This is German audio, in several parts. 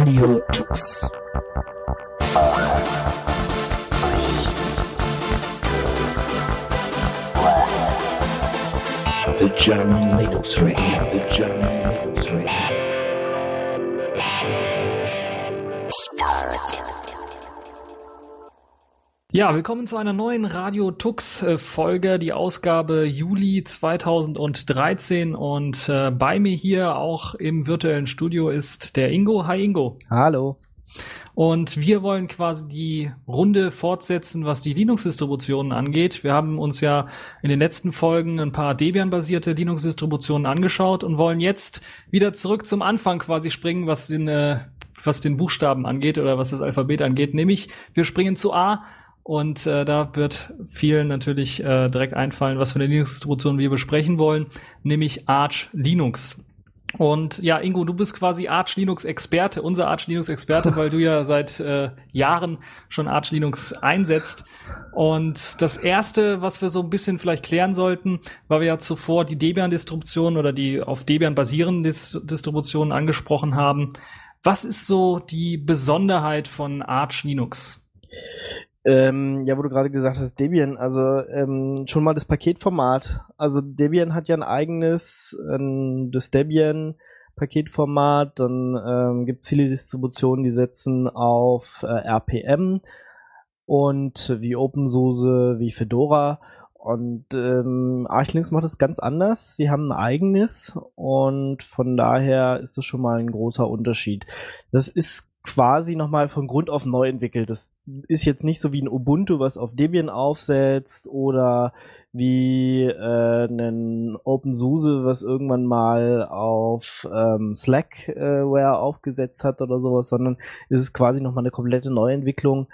The German Linux Radio, the German Linux Radio. Ja, willkommen zu einer neuen Radio Tux äh, Folge, die Ausgabe Juli 2013 und äh, bei mir hier auch im virtuellen Studio ist der Ingo. Hi Ingo. Hallo. Und wir wollen quasi die Runde fortsetzen, was die Linux-Distributionen angeht. Wir haben uns ja in den letzten Folgen ein paar Debian-basierte Linux-Distributionen angeschaut und wollen jetzt wieder zurück zum Anfang quasi springen, was den, äh, was den Buchstaben angeht oder was das Alphabet angeht. Nämlich wir springen zu A und äh, da wird vielen natürlich äh, direkt einfallen, was für eine Linux-Distribution wir besprechen wollen, nämlich Arch Linux. Und ja, Ingo, du bist quasi Arch Linux Experte, unser Arch Linux Experte, weil du ja seit äh, Jahren schon Arch Linux einsetzt. Und das erste, was wir so ein bisschen vielleicht klären sollten, weil wir ja zuvor die Debian-Distribution oder die auf Debian basierenden Dis Distributionen angesprochen haben. Was ist so die Besonderheit von Arch Linux? Ähm, ja, wo du gerade gesagt hast, Debian, also ähm, schon mal das Paketformat. Also Debian hat ja ein eigenes, ähm, das Debian Paketformat, dann ähm, gibt es viele Distributionen, die setzen auf äh, RPM und wie OpenSUSE, wie Fedora. Und ähm, Arch Linux macht es ganz anders. Sie haben ein eigenes und von daher ist das schon mal ein großer Unterschied. Das ist quasi nochmal von Grund auf neu entwickelt. Das ist jetzt nicht so wie ein Ubuntu, was auf Debian aufsetzt oder wie äh, ein OpenSUSE, was irgendwann mal auf ähm, Slackware aufgesetzt hat oder sowas, sondern es ist quasi nochmal eine komplette Neuentwicklung,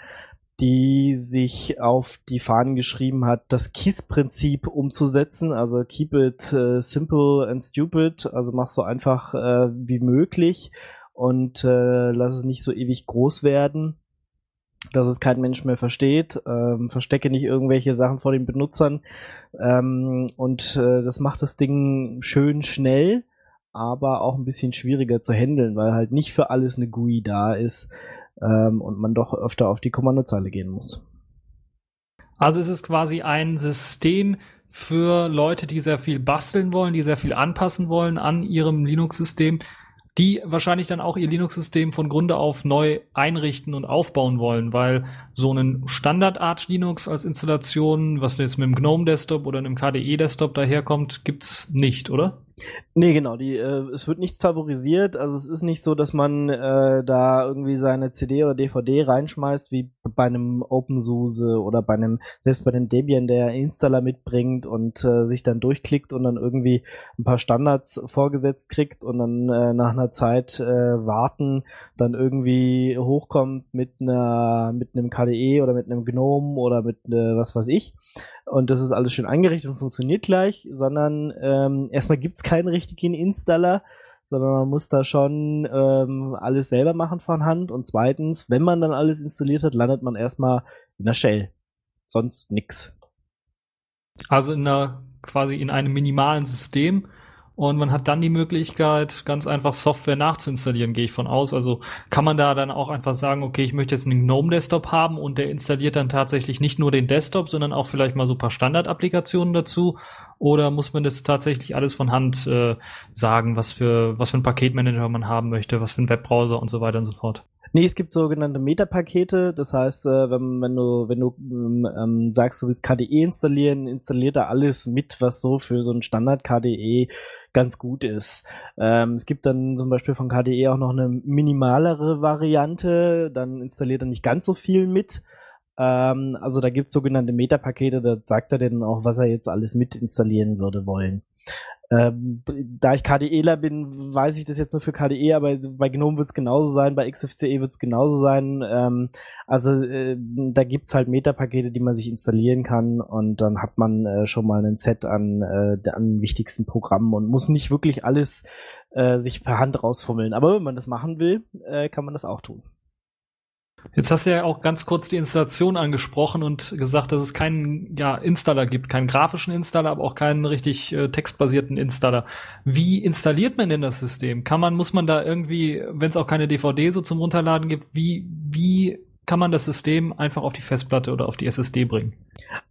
die sich auf die Fahnen geschrieben hat, das KISS-Prinzip umzusetzen, also keep it uh, simple and stupid, also mach so einfach äh, wie möglich und äh, lass es nicht so ewig groß werden, dass es kein Mensch mehr versteht. Ähm, verstecke nicht irgendwelche Sachen vor den Benutzern. Ähm, und äh, das macht das Ding schön schnell, aber auch ein bisschen schwieriger zu handeln, weil halt nicht für alles eine GUI da ist ähm, und man doch öfter auf die Kommandozeile gehen muss. Also es ist quasi ein System für Leute, die sehr viel basteln wollen, die sehr viel anpassen wollen an ihrem Linux-System, die wahrscheinlich dann auch ihr Linux-System von Grunde auf neu einrichten und aufbauen wollen, weil so einen Standard-Arch Linux als Installation, was jetzt mit dem GNOME Desktop oder einem KDE Desktop daherkommt, gibt's nicht, oder? Nee, genau, die, äh, es wird nichts favorisiert. Also es ist nicht so, dass man äh, da irgendwie seine CD oder DVD reinschmeißt, wie bei einem OpenSUSE oder bei einem, selbst bei dem Debian, der Installer mitbringt und äh, sich dann durchklickt und dann irgendwie ein paar Standards vorgesetzt kriegt und dann äh, nach einer Zeit äh, warten, dann irgendwie hochkommt mit einer mit einem KDE oder mit einem GNOME oder mit äh, was weiß ich. Und das ist alles schön eingerichtet und funktioniert gleich, sondern ähm, erstmal gibt's keinen richtigen Installer, sondern man muss da schon ähm, alles selber machen von Hand. Und zweitens, wenn man dann alles installiert hat, landet man erstmal in der Shell. Sonst nix. Also in einer, quasi in einem minimalen System, und man hat dann die Möglichkeit, ganz einfach Software nachzuinstallieren, gehe ich von aus. Also kann man da dann auch einfach sagen, okay, ich möchte jetzt einen GNOME-Desktop haben und der installiert dann tatsächlich nicht nur den Desktop, sondern auch vielleicht mal so ein paar Standard-Applikationen dazu. Oder muss man das tatsächlich alles von Hand äh, sagen, was für, was für ein Paketmanager man haben möchte, was für ein Webbrowser und so weiter und so fort? Nee, es gibt sogenannte Metapakete. Das heißt, äh, wenn, wenn du, wenn du ähm, ähm sagst, du willst KDE installieren, installiert er alles mit, was so für so ein Standard KDE ganz gut ist. Ähm, es gibt dann zum Beispiel von KDE auch noch eine minimalere Variante. Dann installiert er nicht ganz so viel mit. Ähm, also da gibt es sogenannte Metapakete, da sagt er dann auch, was er jetzt alles mit installieren würde wollen. Ähm, da ich KDEler bin, weiß ich das jetzt nur für KDE, aber bei GNOME wird es genauso sein, bei XFCE wird es genauso sein. Ähm, also äh, da gibt's halt Metapakete, die man sich installieren kann und dann hat man äh, schon mal ein Set an, äh, an wichtigsten Programmen und muss nicht wirklich alles äh, sich per Hand rausfummeln. Aber wenn man das machen will, äh, kann man das auch tun. Jetzt hast du ja auch ganz kurz die Installation angesprochen und gesagt, dass es keinen ja, Installer gibt, keinen grafischen Installer, aber auch keinen richtig äh, textbasierten Installer. Wie installiert man denn das System? Kann man, muss man da irgendwie, wenn es auch keine DVD so zum Runterladen gibt, wie, wie kann man das System einfach auf die Festplatte oder auf die SSD bringen?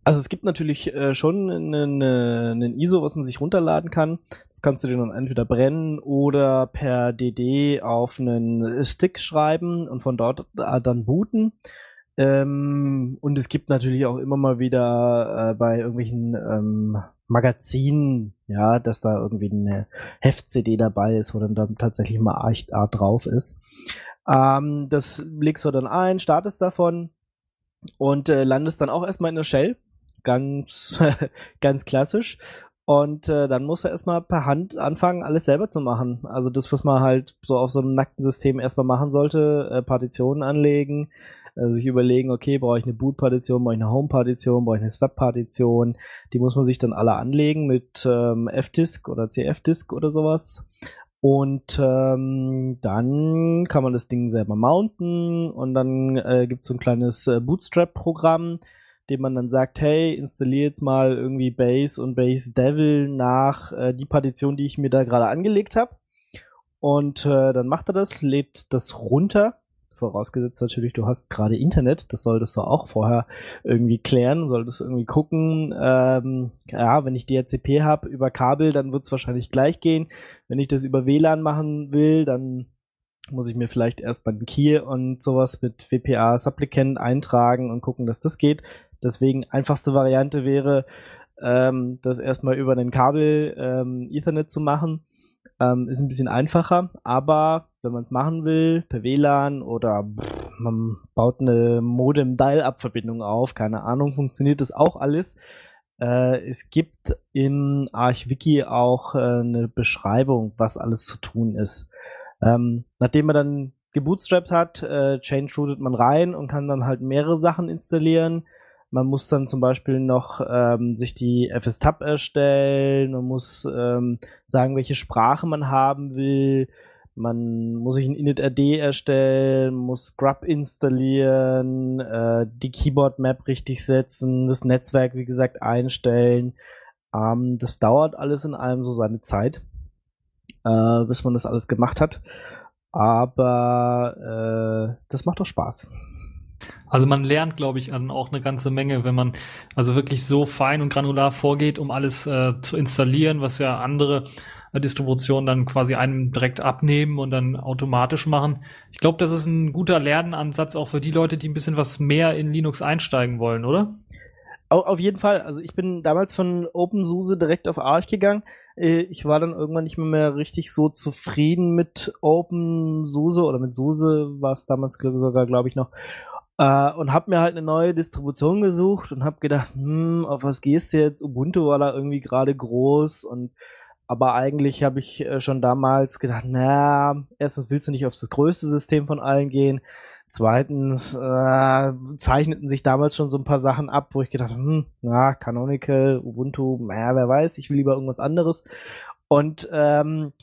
Also es gibt natürlich äh, schon einen, einen ISO, was man sich runterladen kann. Das kannst du dir dann entweder brennen oder per DD auf einen Stick schreiben und von dort dann booten. Ähm, und es gibt natürlich auch immer mal wieder äh, bei irgendwelchen ähm, Magazinen, ja, dass da irgendwie eine Heft-CD dabei ist, wo dann, dann tatsächlich mal Art drauf ist. Ähm, das legst du dann ein, startest davon und äh, landest dann auch erstmal in der Shell. Ganz, ganz klassisch. Und äh, dann muss er erstmal per Hand anfangen, alles selber zu machen. Also das, was man halt so auf so einem nackten System erstmal machen sollte, äh, Partitionen anlegen, äh, sich überlegen, okay, brauche ich eine Boot-Partition, brauche ich eine Home-Partition, brauche ich eine Swap-Partition. Die muss man sich dann alle anlegen mit ähm, F-Disk oder CF-Disk oder sowas. Und ähm, dann kann man das Ding selber mounten und dann äh, gibt es so ein kleines äh, Bootstrap-Programm, dem man dann sagt, hey, installiere jetzt mal irgendwie Base und Base Devil nach äh, die Partition, die ich mir da gerade angelegt habe. Und äh, dann macht er das, lädt das runter Vorausgesetzt natürlich, du hast gerade Internet, das solltest du auch vorher irgendwie klären, solltest irgendwie gucken. Ähm, ja, wenn ich DHCP habe über Kabel, dann wird es wahrscheinlich gleich gehen. Wenn ich das über WLAN machen will, dann muss ich mir vielleicht erst mal den Key und sowas mit WPA Supplicant eintragen und gucken, dass das geht. Deswegen einfachste Variante wäre, ähm, das erstmal über den Kabel ähm, Ethernet zu machen. Ähm, ist ein bisschen einfacher, aber wenn man es machen will, per WLAN oder pff, man baut eine Modem-Dial-Up-Verbindung auf, keine Ahnung, funktioniert das auch alles. Äh, es gibt in ArchWiki auch äh, eine Beschreibung, was alles zu tun ist. Ähm, nachdem man dann gebootstrapped hat, äh, change rootet man rein und kann dann halt mehrere Sachen installieren. Man muss dann zum Beispiel noch ähm, sich die FS-Tab erstellen, man muss ähm, sagen, welche Sprache man haben will. Man muss sich ein init-rd erstellen, muss Grub installieren, äh, die Keyboard-Map richtig setzen, das Netzwerk, wie gesagt, einstellen. Ähm, das dauert alles in allem so seine Zeit, äh, bis man das alles gemacht hat. Aber äh, das macht doch Spaß. Also man lernt, glaube ich, an auch eine ganze Menge, wenn man also wirklich so fein und granular vorgeht, um alles äh, zu installieren, was ja andere äh, Distributionen dann quasi einem direkt abnehmen und dann automatisch machen. Ich glaube, das ist ein guter Lernansatz auch für die Leute, die ein bisschen was mehr in Linux einsteigen wollen, oder? Auf jeden Fall. Also ich bin damals von OpenSUSE direkt auf Arch gegangen. Äh, ich war dann irgendwann nicht mehr, mehr richtig so zufrieden mit OpenSUSE oder mit SUSE war es damals sogar, glaube ich, noch. Äh, und habe mir halt eine neue Distribution gesucht und habe gedacht, hm, auf was gehst du jetzt? Ubuntu war da irgendwie gerade groß und aber eigentlich habe ich äh, schon damals gedacht, naja, erstens willst du nicht auf das größte System von allen gehen. Zweitens äh, zeichneten sich damals schon so ein paar Sachen ab, wo ich gedacht habe, hm, na, Canonical, Ubuntu, naja, wer weiß, ich will lieber irgendwas anderes. Und ähm,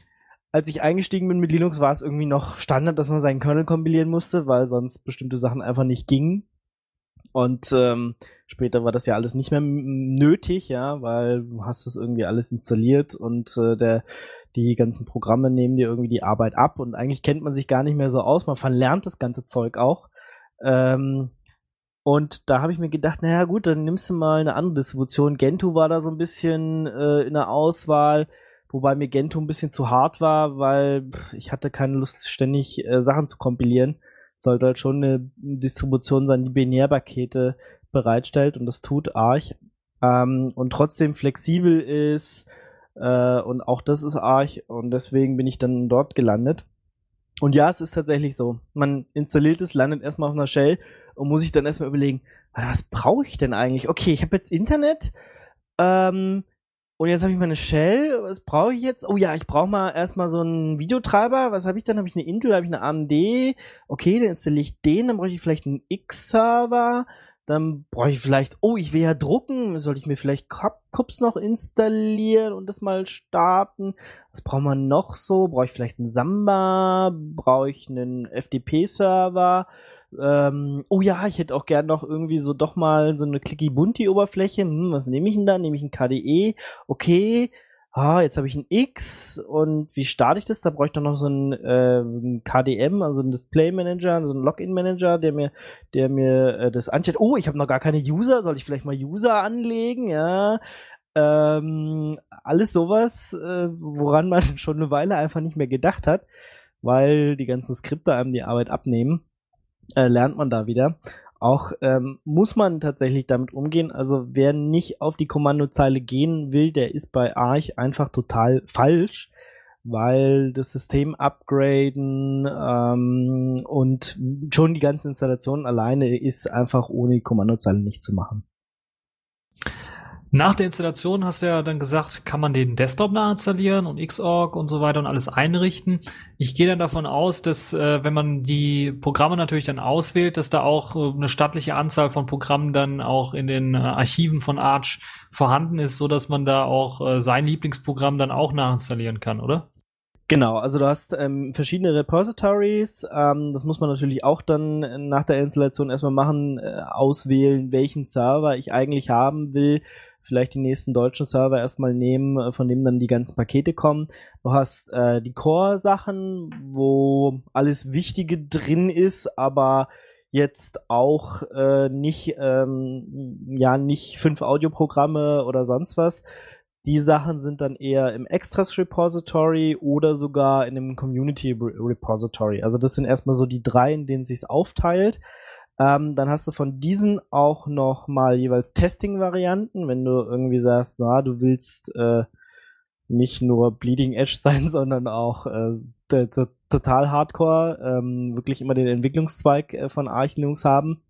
als ich eingestiegen bin mit Linux, war es irgendwie noch Standard, dass man seinen Kernel kompilieren musste, weil sonst bestimmte Sachen einfach nicht gingen. Und ähm, später war das ja alles nicht mehr nötig, ja, weil du hast es irgendwie alles installiert und äh, der die ganzen Programme nehmen dir irgendwie die Arbeit ab und eigentlich kennt man sich gar nicht mehr so aus. Man verlernt das ganze Zeug auch. Ähm, und da habe ich mir gedacht, naja gut, dann nimmst du mal eine andere Distribution. Gentoo war da so ein bisschen äh, in der Auswahl. Wobei mir Gentoo ein bisschen zu hart war, weil ich hatte keine Lust, ständig äh, Sachen zu kompilieren. Sollte halt schon eine Distribution sein, die Binärpakete bereitstellt und das tut Arch. Ähm, und trotzdem flexibel ist äh, und auch das ist Arch und deswegen bin ich dann dort gelandet. Und ja, es ist tatsächlich so. Man installiert es, landet erstmal auf einer Shell und muss sich dann erstmal überlegen, was brauche ich denn eigentlich? Okay, ich habe jetzt Internet, ähm, und jetzt habe ich meine Shell. Was brauche ich jetzt? Oh ja, ich brauche mal erstmal so einen Videotreiber. Was habe ich dann? Habe ich eine Intel, habe ich eine AMD? Okay, dann installiere ich den. Dann brauche ich vielleicht einen X-Server. Dann brauche ich vielleicht, oh, ich will ja drucken. Soll ich mir vielleicht Cups noch installieren und das mal starten? Was braucht man noch so? Brauche ich vielleicht einen Samba? Brauche ich einen FTP-Server? Ähm, oh ja, ich hätte auch gern noch irgendwie so doch mal so eine Clicky-Bunti-Oberfläche. Hm, was nehme ich denn da? Nehme ich ein KDE? Okay. Ah, jetzt habe ich ein X und wie starte ich das? Da brauche ich doch noch so ein äh, KDM, also ein Display Manager, so ein Login Manager, der mir, der mir äh, das anstellt. Oh, ich habe noch gar keine User. Soll ich vielleicht mal User anlegen? Ja. Ähm, alles sowas, äh, woran man schon eine Weile einfach nicht mehr gedacht hat, weil die ganzen Skripte einem die Arbeit abnehmen, äh, lernt man da wieder. Auch ähm, muss man tatsächlich damit umgehen. Also wer nicht auf die Kommandozeile gehen will, der ist bei Arch einfach total falsch, weil das System upgraden ähm, und schon die ganze Installation alleine ist einfach ohne die Kommandozeile nicht zu machen. Nach der Installation hast du ja dann gesagt, kann man den Desktop nachinstallieren und Xorg und so weiter und alles einrichten. Ich gehe dann davon aus, dass äh, wenn man die Programme natürlich dann auswählt, dass da auch äh, eine stattliche Anzahl von Programmen dann auch in den äh, Archiven von Arch vorhanden ist, so dass man da auch äh, sein Lieblingsprogramm dann auch nachinstallieren kann, oder? Genau, also du hast ähm, verschiedene Repositories. Ähm, das muss man natürlich auch dann nach der Installation erstmal machen, äh, auswählen, welchen Server ich eigentlich haben will vielleicht die nächsten deutschen Server erstmal nehmen, äh, von dem dann die ganzen Pakete kommen. Du hast äh, die Core-Sachen, wo alles Wichtige drin ist, aber jetzt auch äh, nicht, ähm, ja, nicht fünf Audioprogramme oder sonst was. Die Sachen sind dann eher im Extras Repository oder sogar in einem Community Repository. Also das sind erstmal so die drei, in denen sich's aufteilt. Ähm, dann hast du von diesen auch noch mal jeweils Testing-Varianten, wenn du irgendwie sagst, na, du willst äh, nicht nur Bleeding Edge sein, sondern auch äh, total Hardcore, ähm, wirklich immer den Entwicklungszweig äh, von Arch Linux haben.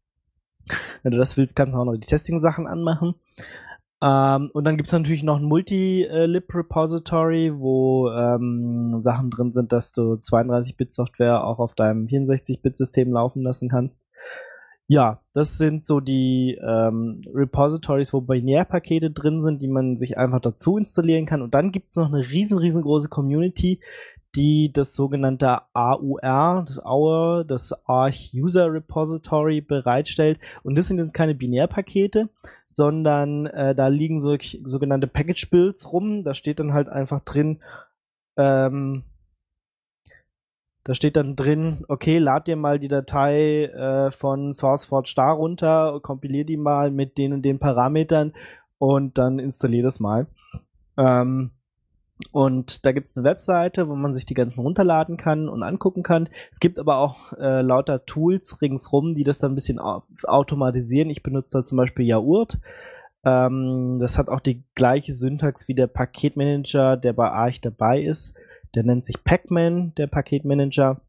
Wenn du das willst, kannst du auch noch die Testing-Sachen anmachen. Ähm, und dann gibt's natürlich noch ein Multi-Lib-Repository, wo ähm, Sachen drin sind, dass du 32-Bit-Software auch auf deinem 64-Bit-System laufen lassen kannst. Ja, das sind so die ähm, Repositories, wo Binärpakete drin sind, die man sich einfach dazu installieren kann. Und dann gibt's noch eine riesen, riesengroße Community, die das sogenannte AUR, das AUR, das Arch User Repository bereitstellt. Und das sind jetzt keine Binärpakete, sondern äh, da liegen so, sogenannte Package Builds rum. Da steht dann halt einfach drin, ähm, da steht dann drin, okay, lad dir mal die Datei äh, von SourceForge Star runter, kompilier die mal mit den und den Parametern und dann installier das mal. Ähm, und da gibt's eine Webseite, wo man sich die ganzen runterladen kann und angucken kann. Es gibt aber auch äh, lauter Tools ringsrum, die das dann ein bisschen automatisieren. Ich benutze da zum Beispiel Yaurt. Ähm, das hat auch die gleiche Syntax wie der Paketmanager, der bei Arch dabei ist. Der nennt sich Pacman, der Paketmanager.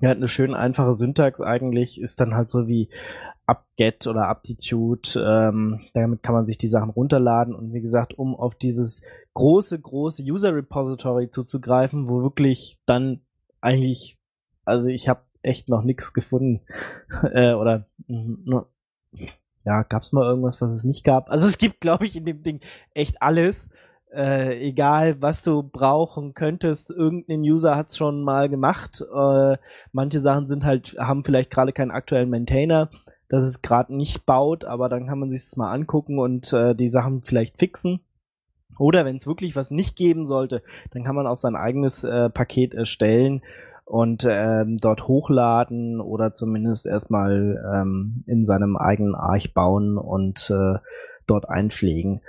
Der hat eine schön einfache Syntax eigentlich, ist dann halt so wie UpGet oder Aptitude. Ähm, damit kann man sich die Sachen runterladen und wie gesagt, um auf dieses große, große User Repository zuzugreifen, wo wirklich dann eigentlich, also ich habe echt noch nichts gefunden äh, oder ja, gab's mal irgendwas, was es nicht gab? Also es gibt, glaube ich, in dem Ding echt alles äh, egal was du brauchen könntest, irgendein User hat's schon mal gemacht. Äh, manche Sachen sind halt, haben vielleicht gerade keinen aktuellen Maintainer, dass es gerade nicht baut, aber dann kann man sich das mal angucken und äh, die Sachen vielleicht fixen. Oder wenn es wirklich was nicht geben sollte, dann kann man auch sein eigenes äh, Paket erstellen und ähm, dort hochladen oder zumindest erstmal ähm, in seinem eigenen Arch bauen und äh, dort einpflegen.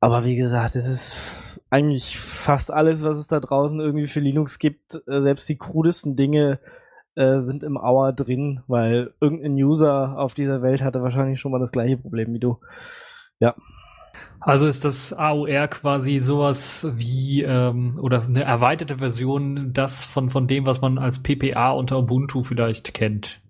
Aber wie gesagt, es ist eigentlich fast alles, was es da draußen irgendwie für Linux gibt. Äh, selbst die krudesten Dinge äh, sind im Auer drin, weil irgendein User auf dieser Welt hatte wahrscheinlich schon mal das gleiche Problem wie du. Ja. Also ist das AOR quasi sowas wie ähm, oder eine erweiterte Version das von von dem, was man als PPA unter Ubuntu vielleicht kennt.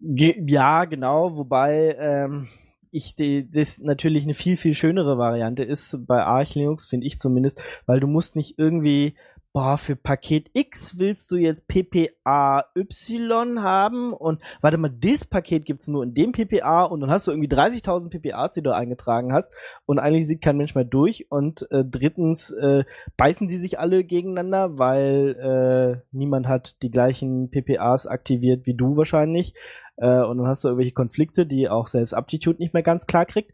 Ge ja, genau. Wobei ähm, ich die, das natürlich eine viel, viel schönere Variante ist bei Arch Linux, finde ich zumindest, weil du musst nicht irgendwie boah, für Paket X willst du jetzt PPA Y haben und warte mal, das Paket gibt's nur in dem PPA und dann hast du irgendwie 30.000 PPAs, die du eingetragen hast und eigentlich sieht kein Mensch mehr durch und äh, drittens äh, beißen sie sich alle gegeneinander, weil äh, niemand hat die gleichen PPAs aktiviert wie du wahrscheinlich Äh, und dann hast du irgendwelche Konflikte, die auch selbst Aptitude nicht mehr ganz klar kriegt.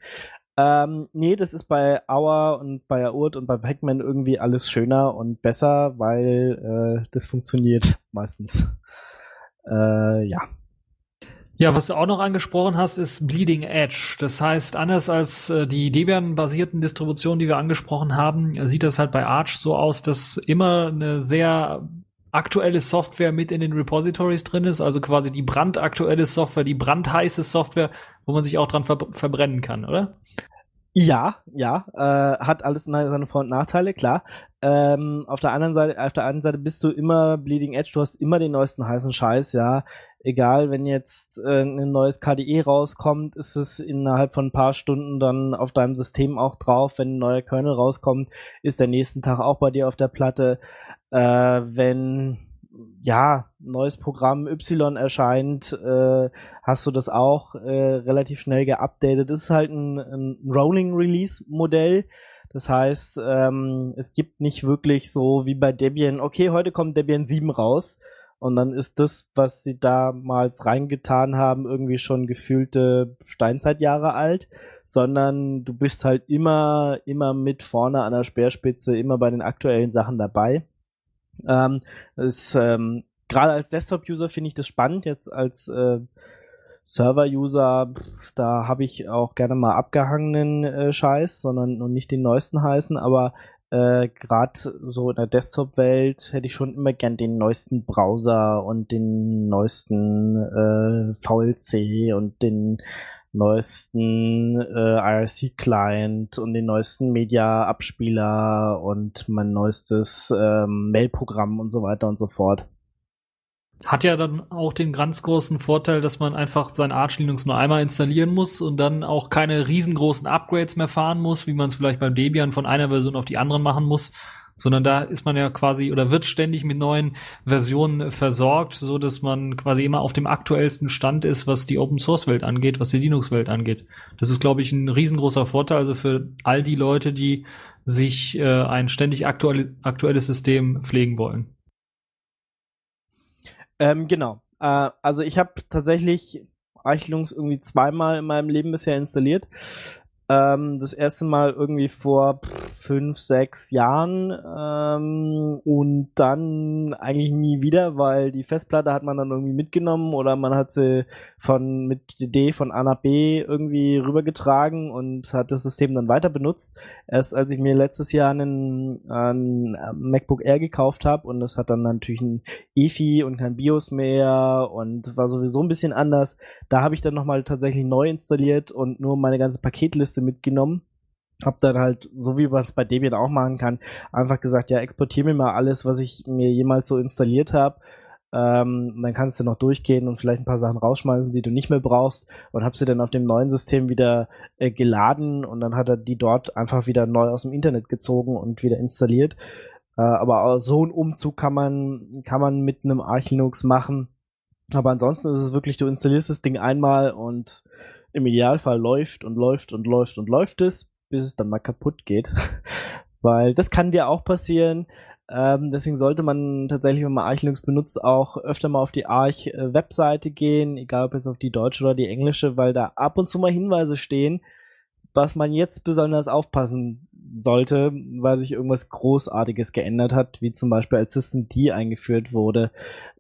Ähm, nee, das ist bei Auer und bei Aurt und bei Pac-Man irgendwie alles schöner und besser, weil äh, das funktioniert meistens. Äh, ja. Ja, was du auch noch angesprochen hast, ist Bleeding Edge. Das heißt, anders als äh, die Debian-basierten Distributionen, die wir angesprochen haben, sieht das halt bei Arch so aus, dass immer eine sehr aktuelle Software mit in den Repositories drin ist, also quasi die brandaktuelle Software, die brandheiße Software, wo man sich auch dran ver verbrennen kann, oder? Ja, ja, äh, hat alles seine Vor- und Nachteile, klar. Ähm, auf der anderen Seite, auf der einen Seite bist du immer Bleeding Edge, du hast immer den neuesten heißen Scheiß, ja. Egal, wenn jetzt äh, ein neues KDE rauskommt, ist es innerhalb von ein paar Stunden dann auf deinem System auch drauf. Wenn ein neuer Kernel rauskommt, ist der nächsten Tag auch bei dir auf der Platte. Äh, wenn ja, neues Programm Y erscheint, äh, hast du das auch äh, relativ schnell geupdatet. Das ist halt ein, ein Rolling Release Modell. Das heißt, ähm, es gibt nicht wirklich so wie bei Debian, okay, heute kommt Debian 7 raus und dann ist das, was sie damals reingetan haben, irgendwie schon gefühlte Steinzeitjahre alt, sondern du bist halt immer, immer mit vorne an der Speerspitze, immer bei den aktuellen Sachen dabei. Ähm, ist, ähm, Gerade als Desktop-User finde ich das spannend. Jetzt als äh, Server-User, da habe ich auch gerne mal abgehangenen äh, Scheiß, sondern und nicht den neuesten heißen, aber äh, gerade so in der Desktop-Welt hätte ich schon immer gern den neuesten Browser und den neuesten äh, VLC und den neuesten äh, IRC-Client und den neuesten Media-Abspieler und mein neuestes ähm, Mail-Programm und so weiter und so fort. Hat ja dann auch den ganz großen Vorteil, dass man einfach sein Arch Linux nur einmal installieren muss und dann auch keine riesengroßen Upgrades mehr fahren muss, wie man es vielleicht beim Debian von einer Version auf die andere machen muss, sondern da ist man ja quasi oder wird ständig mit neuen Versionen versorgt, so dass man quasi immer auf dem aktuellsten Stand ist, was die Open Source Welt angeht, was die Linux Welt angeht. Das ist, glaube ich, ein riesengroßer Vorteil, also für all die Leute, die sich äh, ein ständig aktuelle, aktuelles System pflegen wollen. Ähm, genau. Äh, also ich habe tatsächlich Arch Linux irgendwie zweimal in meinem Leben bisher installiert. Ähm, das erste Mal irgendwie vor fünf, sechs Jahren ähm, und dann eigentlich nie wieder, weil die Festplatte hat man dann irgendwie mitgenommen oder man hat sie von mit DD von A nach B irgendwie rübergetragen und hat das System dann weiter benutzt. Erst als ich mir letztes Jahr einen, einen MacBook Air gekauft habe und das hat dann natürlich ein EFI und kein BIOS mehr und war sowieso ein bisschen anders. Da habe ich dann nochmal tatsächlich neu installiert und nur meine ganze Paketliste Liste mitgenommen. Hab dann halt, so wie man es bei Debian auch machen kann, einfach gesagt, ja, exportiere mir mal alles, was ich mir jemals so installiert habe. Ähm, dann kannst du noch durchgehen und vielleicht ein paar Sachen rausschmeißen, die du nicht mehr brauchst und hab sie dann auf dem neuen System wieder äh, geladen und dann hat er die dort einfach wieder neu aus dem Internet gezogen und wieder installiert. Äh, aber so einen Umzug kann man, kann man mit einem Arch Linux machen. Aber ansonsten ist es wirklich, du installierst das Ding einmal und im Idealfall läuft und läuft und läuft und läuft es, bis es dann mal kaputt geht. Weil das kann dir auch passieren. Ähm, deswegen sollte man tatsächlich, wenn man Arch Linux benutzt, auch öfter mal auf die Arch-Webseite gehen, egal ob jetzt auf die deutsche oder die englische, weil da ab und zu mal Hinweise stehen, was man jetzt besonders aufpassen sollte, weil sich irgendwas Großartiges geändert hat, wie zum Beispiel als System D eingeführt wurde,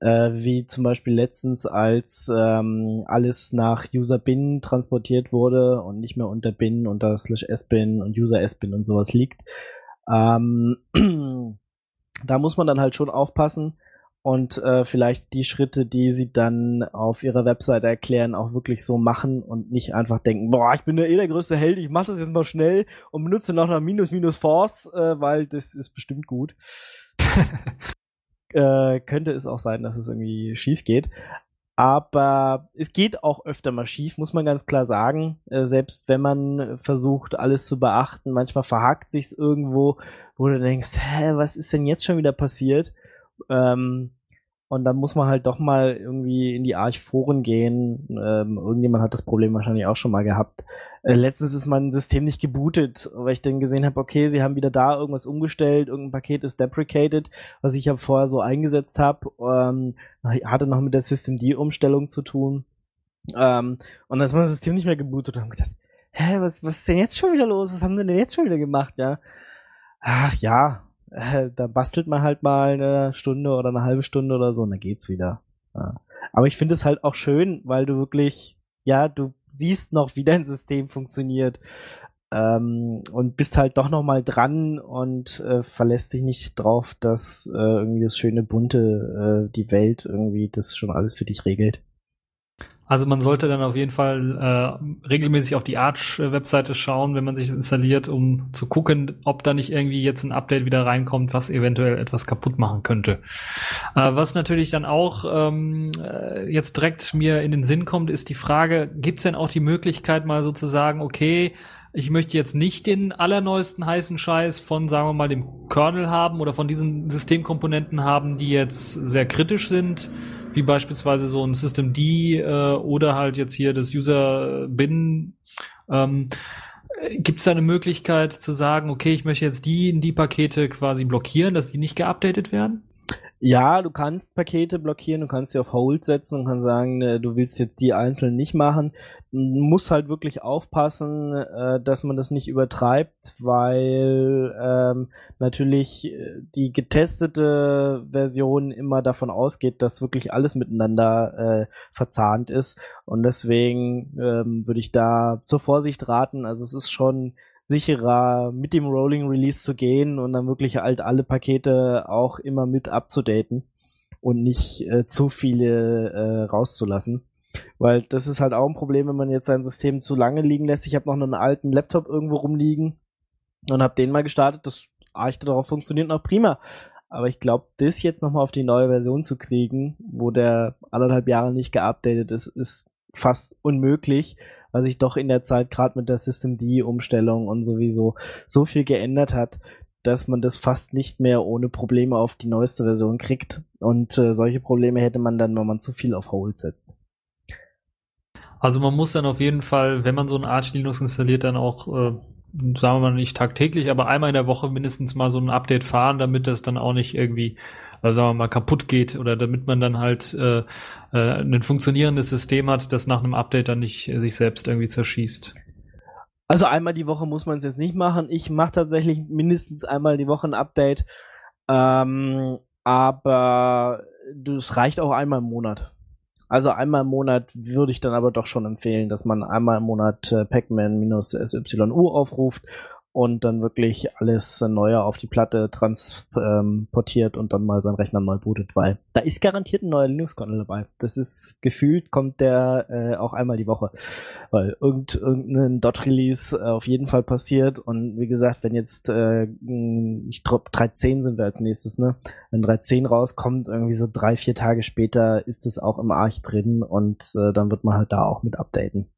äh, wie zum Beispiel letztens als ähm, alles nach User Bin transportiert wurde und nicht mehr unter Bin, unter slash S-Bin und User S-Bin und sowas liegt. Ähm, da muss man dann halt schon aufpassen und äh, vielleicht die Schritte, die sie dann auf ihrer Webseite erklären, auch wirklich so machen und nicht einfach denken, boah, ich bin ja eh der größte Held, ich mach das jetzt mal schnell und benutze noch noch Minus Minus Force, äh, weil das ist bestimmt gut. äh, könnte es auch sein, dass es irgendwie schief geht. Aber es geht auch öfter mal schief, muss man ganz klar sagen. Äh, selbst wenn man versucht, alles zu beachten, manchmal verhakt sich's irgendwo, wo du denkst, hä, was ist denn jetzt schon wieder passiert? Ähm, und dann muss man halt doch mal irgendwie in die Arch-Foren gehen. Ähm, irgendjemand hat das Problem wahrscheinlich auch schon mal gehabt. Äh, letztens ist mein System nicht gebootet, weil ich dann gesehen habe, okay, sie haben wieder da irgendwas umgestellt, irgendein Paket ist deprecated, was ich ja vorher so eingesetzt habe. Ähm, hatte noch mit der Systemd-Umstellung zu tun. Ähm, und dann ist mein System nicht mehr gebootet und haben gedacht, hä, was, was ist denn jetzt schon wieder los? Was haben wir denn jetzt schon wieder gemacht, ja? Ach ja, äh, da bastelt man halt mal eine Stunde oder eine halbe Stunde oder so und dann geht's wieder. Ja. Aber ich finde es halt auch schön, weil du wirklich, ja, du siehst noch, wie dein System funktioniert ähm, und bist halt doch noch mal dran und äh, verlässt dich nicht drauf, dass äh, irgendwie das schöne bunte, äh, die Welt irgendwie das schon alles für dich regelt. Also man sollte dann auf jeden Fall äh, regelmäßig auf die Arch-Webseite schauen, wenn man sich installiert, um zu gucken, ob da nicht irgendwie jetzt ein Update wieder reinkommt, was eventuell etwas kaputt machen könnte. Äh, was natürlich dann auch ähm, äh, jetzt direkt mir in den Sinn kommt, ist die Frage, gibt es denn auch die Möglichkeit mal sozusagen, okay, ich möchte jetzt nicht den allerneuesten heißen Scheiß von, sagen wir mal, dem Kernel haben oder von diesen Systemkomponenten haben, die jetzt sehr kritisch sind, wie beispielsweise so ein System D äh, oder halt jetzt hier das User Bin. Ähm, Gibt es da eine Möglichkeit zu sagen, okay, ich möchte jetzt die die Pakete quasi blockieren, dass die nicht geupdatet werden? Ja, du kannst Pakete blockieren, du kannst sie auf Hold setzen und kannst sagen, äh, du willst jetzt die einzeln nicht machen. Muss halt wirklich aufpassen, äh, dass man das nicht übertreibt, weil ähm, natürlich äh, die getestete Version immer davon ausgeht, dass wirklich alles miteinander äh, verzahnt ist. Und deswegen ähm, würde ich da zur Vorsicht raten. Also es ist schon sicherer mit dem Rolling Release zu gehen und dann wirklich halt alle Pakete auch immer mit abzudaten und nicht äh, zu viele äh, rauszulassen. Weil das ist halt auch ein Problem, wenn man jetzt sein System zu lange liegen lässt. Ich habe noch einen alten Laptop irgendwo rumliegen und habe den mal gestartet. Das Arch darauf funktioniert noch prima. Aber ich glaube, das jetzt nochmal auf die neue Version zu kriegen, wo der anderthalb Jahre nicht geupdatet ist, ist fast unmöglich weil sich doch in der Zeit gerade mit der System D-Umstellung und sowieso so viel geändert hat, dass man das fast nicht mehr ohne Probleme auf die neueste Version kriegt. Und äh, solche Probleme hätte man dann, wenn man zu viel auf Hold setzt. Also man muss dann auf jeden Fall, wenn man so ein Arch Linux installiert, dann auch, äh, sagen wir mal nicht tagtäglich, aber einmal in der Woche mindestens mal so ein Update fahren, damit das dann auch nicht irgendwie äh, sagen wir mal, kaputt geht oder damit man dann halt äh, äh, ein funktionierendes System hat, das nach einem Update dann nicht äh, sich selbst irgendwie zerschießt. Also einmal die Woche muss man es jetzt nicht machen. Ich mache tatsächlich mindestens einmal die Woche ein Update. Ähm, aber es reicht auch einmal im Monat. Also einmal im Monat würde ich dann aber doch schon empfehlen, dass man einmal im Monat äh, Pacman-SYU aufruft und dann wirklich alles Neue auf die Platte transportiert und dann mal seinen Rechner neu bootet, weil da ist garantiert ein neuer Linux-Kernel dabei. Das ist gefühlt, kommt der äh, auch einmal die Woche, weil irgend, irgendein Dot-Release äh, auf jeden Fall passiert und wie gesagt, wenn jetzt, äh, ich glaube 3.10 sind wir als nächstes, ne? Wenn 3.10 rauskommt, irgendwie so drei, vier Tage später ist es auch im Arch drin und äh, dann wird man halt da auch mit updaten.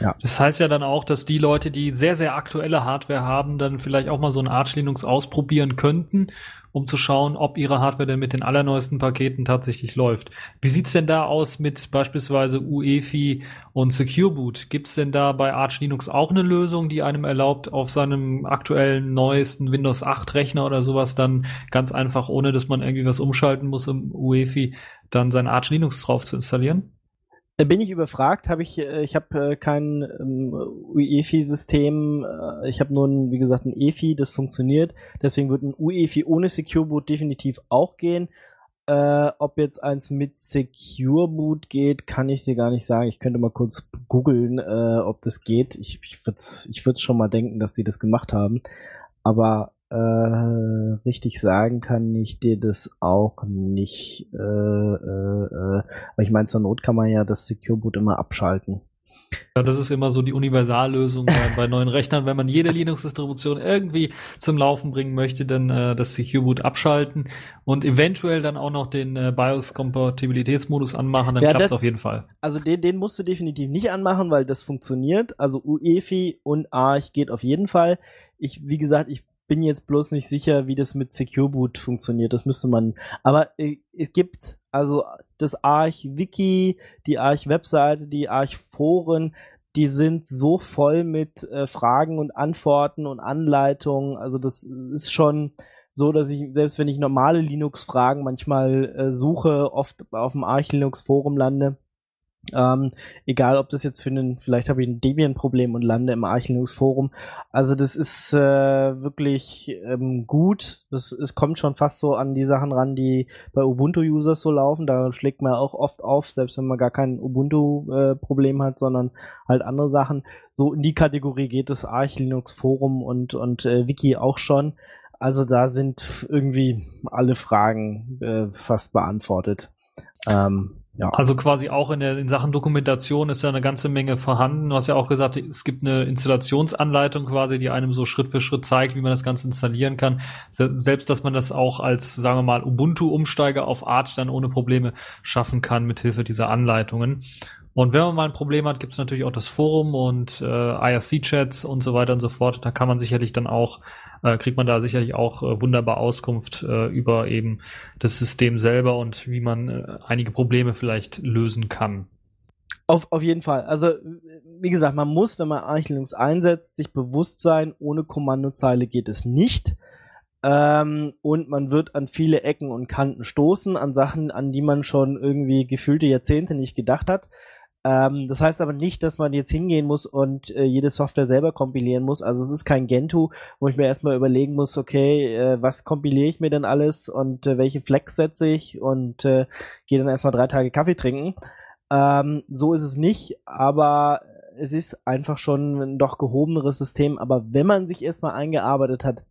Ja. Das heißt ja dann auch, dass die Leute, die sehr, sehr aktuelle Hardware haben, dann vielleicht auch mal so ein Arch Linux ausprobieren könnten, um zu schauen, ob ihre Hardware denn mit den allerneuesten Paketen tatsächlich läuft. Wie sieht's denn da aus mit beispielsweise UEFI und Secure Boot? Gibt's denn da bei Arch Linux auch eine Lösung, die einem erlaubt, auf seinem aktuellen neuesten Windows 8 Rechner oder sowas dann ganz einfach, ohne dass man irgendwie was umschalten muss im UEFI, dann sein Arch Linux drauf zu installieren? Bin ich überfragt, habe ich, äh, ich habe äh, kein ähm, UEFI-System, äh, ich habe nur, ein, wie gesagt, ein EFI, das funktioniert. Deswegen wird ein UEFI ohne Secure Boot definitiv auch gehen. Äh, ob jetzt eins mit Secure Boot geht, kann ich dir gar nicht sagen. Ich könnte mal kurz googeln, äh, ob das geht. Ich, ich würde ich würd schon mal denken, dass die das gemacht haben. Aber äh, richtig sagen kann ich dir das auch nicht. Äh, äh, äh, aber ich meine, zur Not kann man ja das Secure Boot immer abschalten. Ja, das ist immer so die Universallösung bei, bei neuen Rechnern. Wenn man jede Linux-Distribution irgendwie zum Laufen bringen möchte, dann äh, das Secure Boot abschalten und eventuell dann auch noch den äh, BIOS-Kompatibilitätsmodus anmachen, dann ja, klappt es auf jeden Fall. Also den, den musst du definitiv nicht anmachen, weil das funktioniert. Also UEFI und Arch geht auf jeden Fall. Ich, wie gesagt, ich bin jetzt bloß nicht sicher, wie das mit Secure Boot funktioniert. Das müsste man. Aber äh, es gibt also das Arch Wiki, die Arch Webseite, die Arch Foren, die sind so voll mit äh, Fragen und Antworten und Anleitungen. Also das ist schon so, dass ich, selbst wenn ich normale Linux-Fragen manchmal äh, suche, oft auf dem Arch Linux Forum lande. Ähm, egal, ob das jetzt für einen, vielleicht habe ich ein Debian-Problem und lande im Arch Linux Forum. Also das ist äh, wirklich ähm, gut. Das, es kommt schon fast so an die Sachen ran, die bei Ubuntu-Users so laufen. Da schlägt man auch oft auf, selbst wenn man gar kein Ubuntu-Problem äh, hat, sondern halt andere Sachen. So in die Kategorie geht das Arch Linux Forum und, und äh, Wiki auch schon. Also da sind irgendwie alle Fragen äh, fast beantwortet. Ähm, ja. Also quasi auch in, der, in Sachen Dokumentation ist ja eine ganze Menge vorhanden. Du hast ja auch gesagt, es gibt eine Installationsanleitung quasi, die einem so Schritt für Schritt zeigt, wie man das Ganze installieren kann. Selbst, dass man das auch als, sagen wir mal, Ubuntu-Umsteiger auf Arch dann ohne Probleme schaffen kann, mithilfe dieser Anleitungen. Und wenn man mal ein Problem hat, gibt es natürlich auch das Forum und äh, IRC-Chats und so weiter und so fort. Da kann man sicherlich dann auch äh, kriegt man da sicherlich auch äh, wunderbar Auskunft äh, über eben das System selber und wie man äh, einige Probleme vielleicht lösen kann. Auf, auf jeden Fall. Also, wie gesagt, man muss, wenn man Arch Linux einsetzt, sich bewusst sein, ohne Kommandozeile geht es nicht. Ähm, und man wird an viele Ecken und Kanten stoßen, an Sachen, an die man schon irgendwie gefühlte Jahrzehnte nicht gedacht hat. Ähm, das heißt aber nicht, dass man jetzt hingehen muss und äh, jede Software selber kompilieren muss. Also es ist kein Gentoo, wo ich mir erstmal überlegen muss, okay, äh, was kompiliere ich mir denn alles und äh, welche Flex setze ich und äh, gehe dann erstmal drei Tage Kaffee trinken. Ähm, so ist es nicht, aber es ist einfach schon ein doch gehobeneres System. Aber wenn man sich erstmal eingearbeitet hat,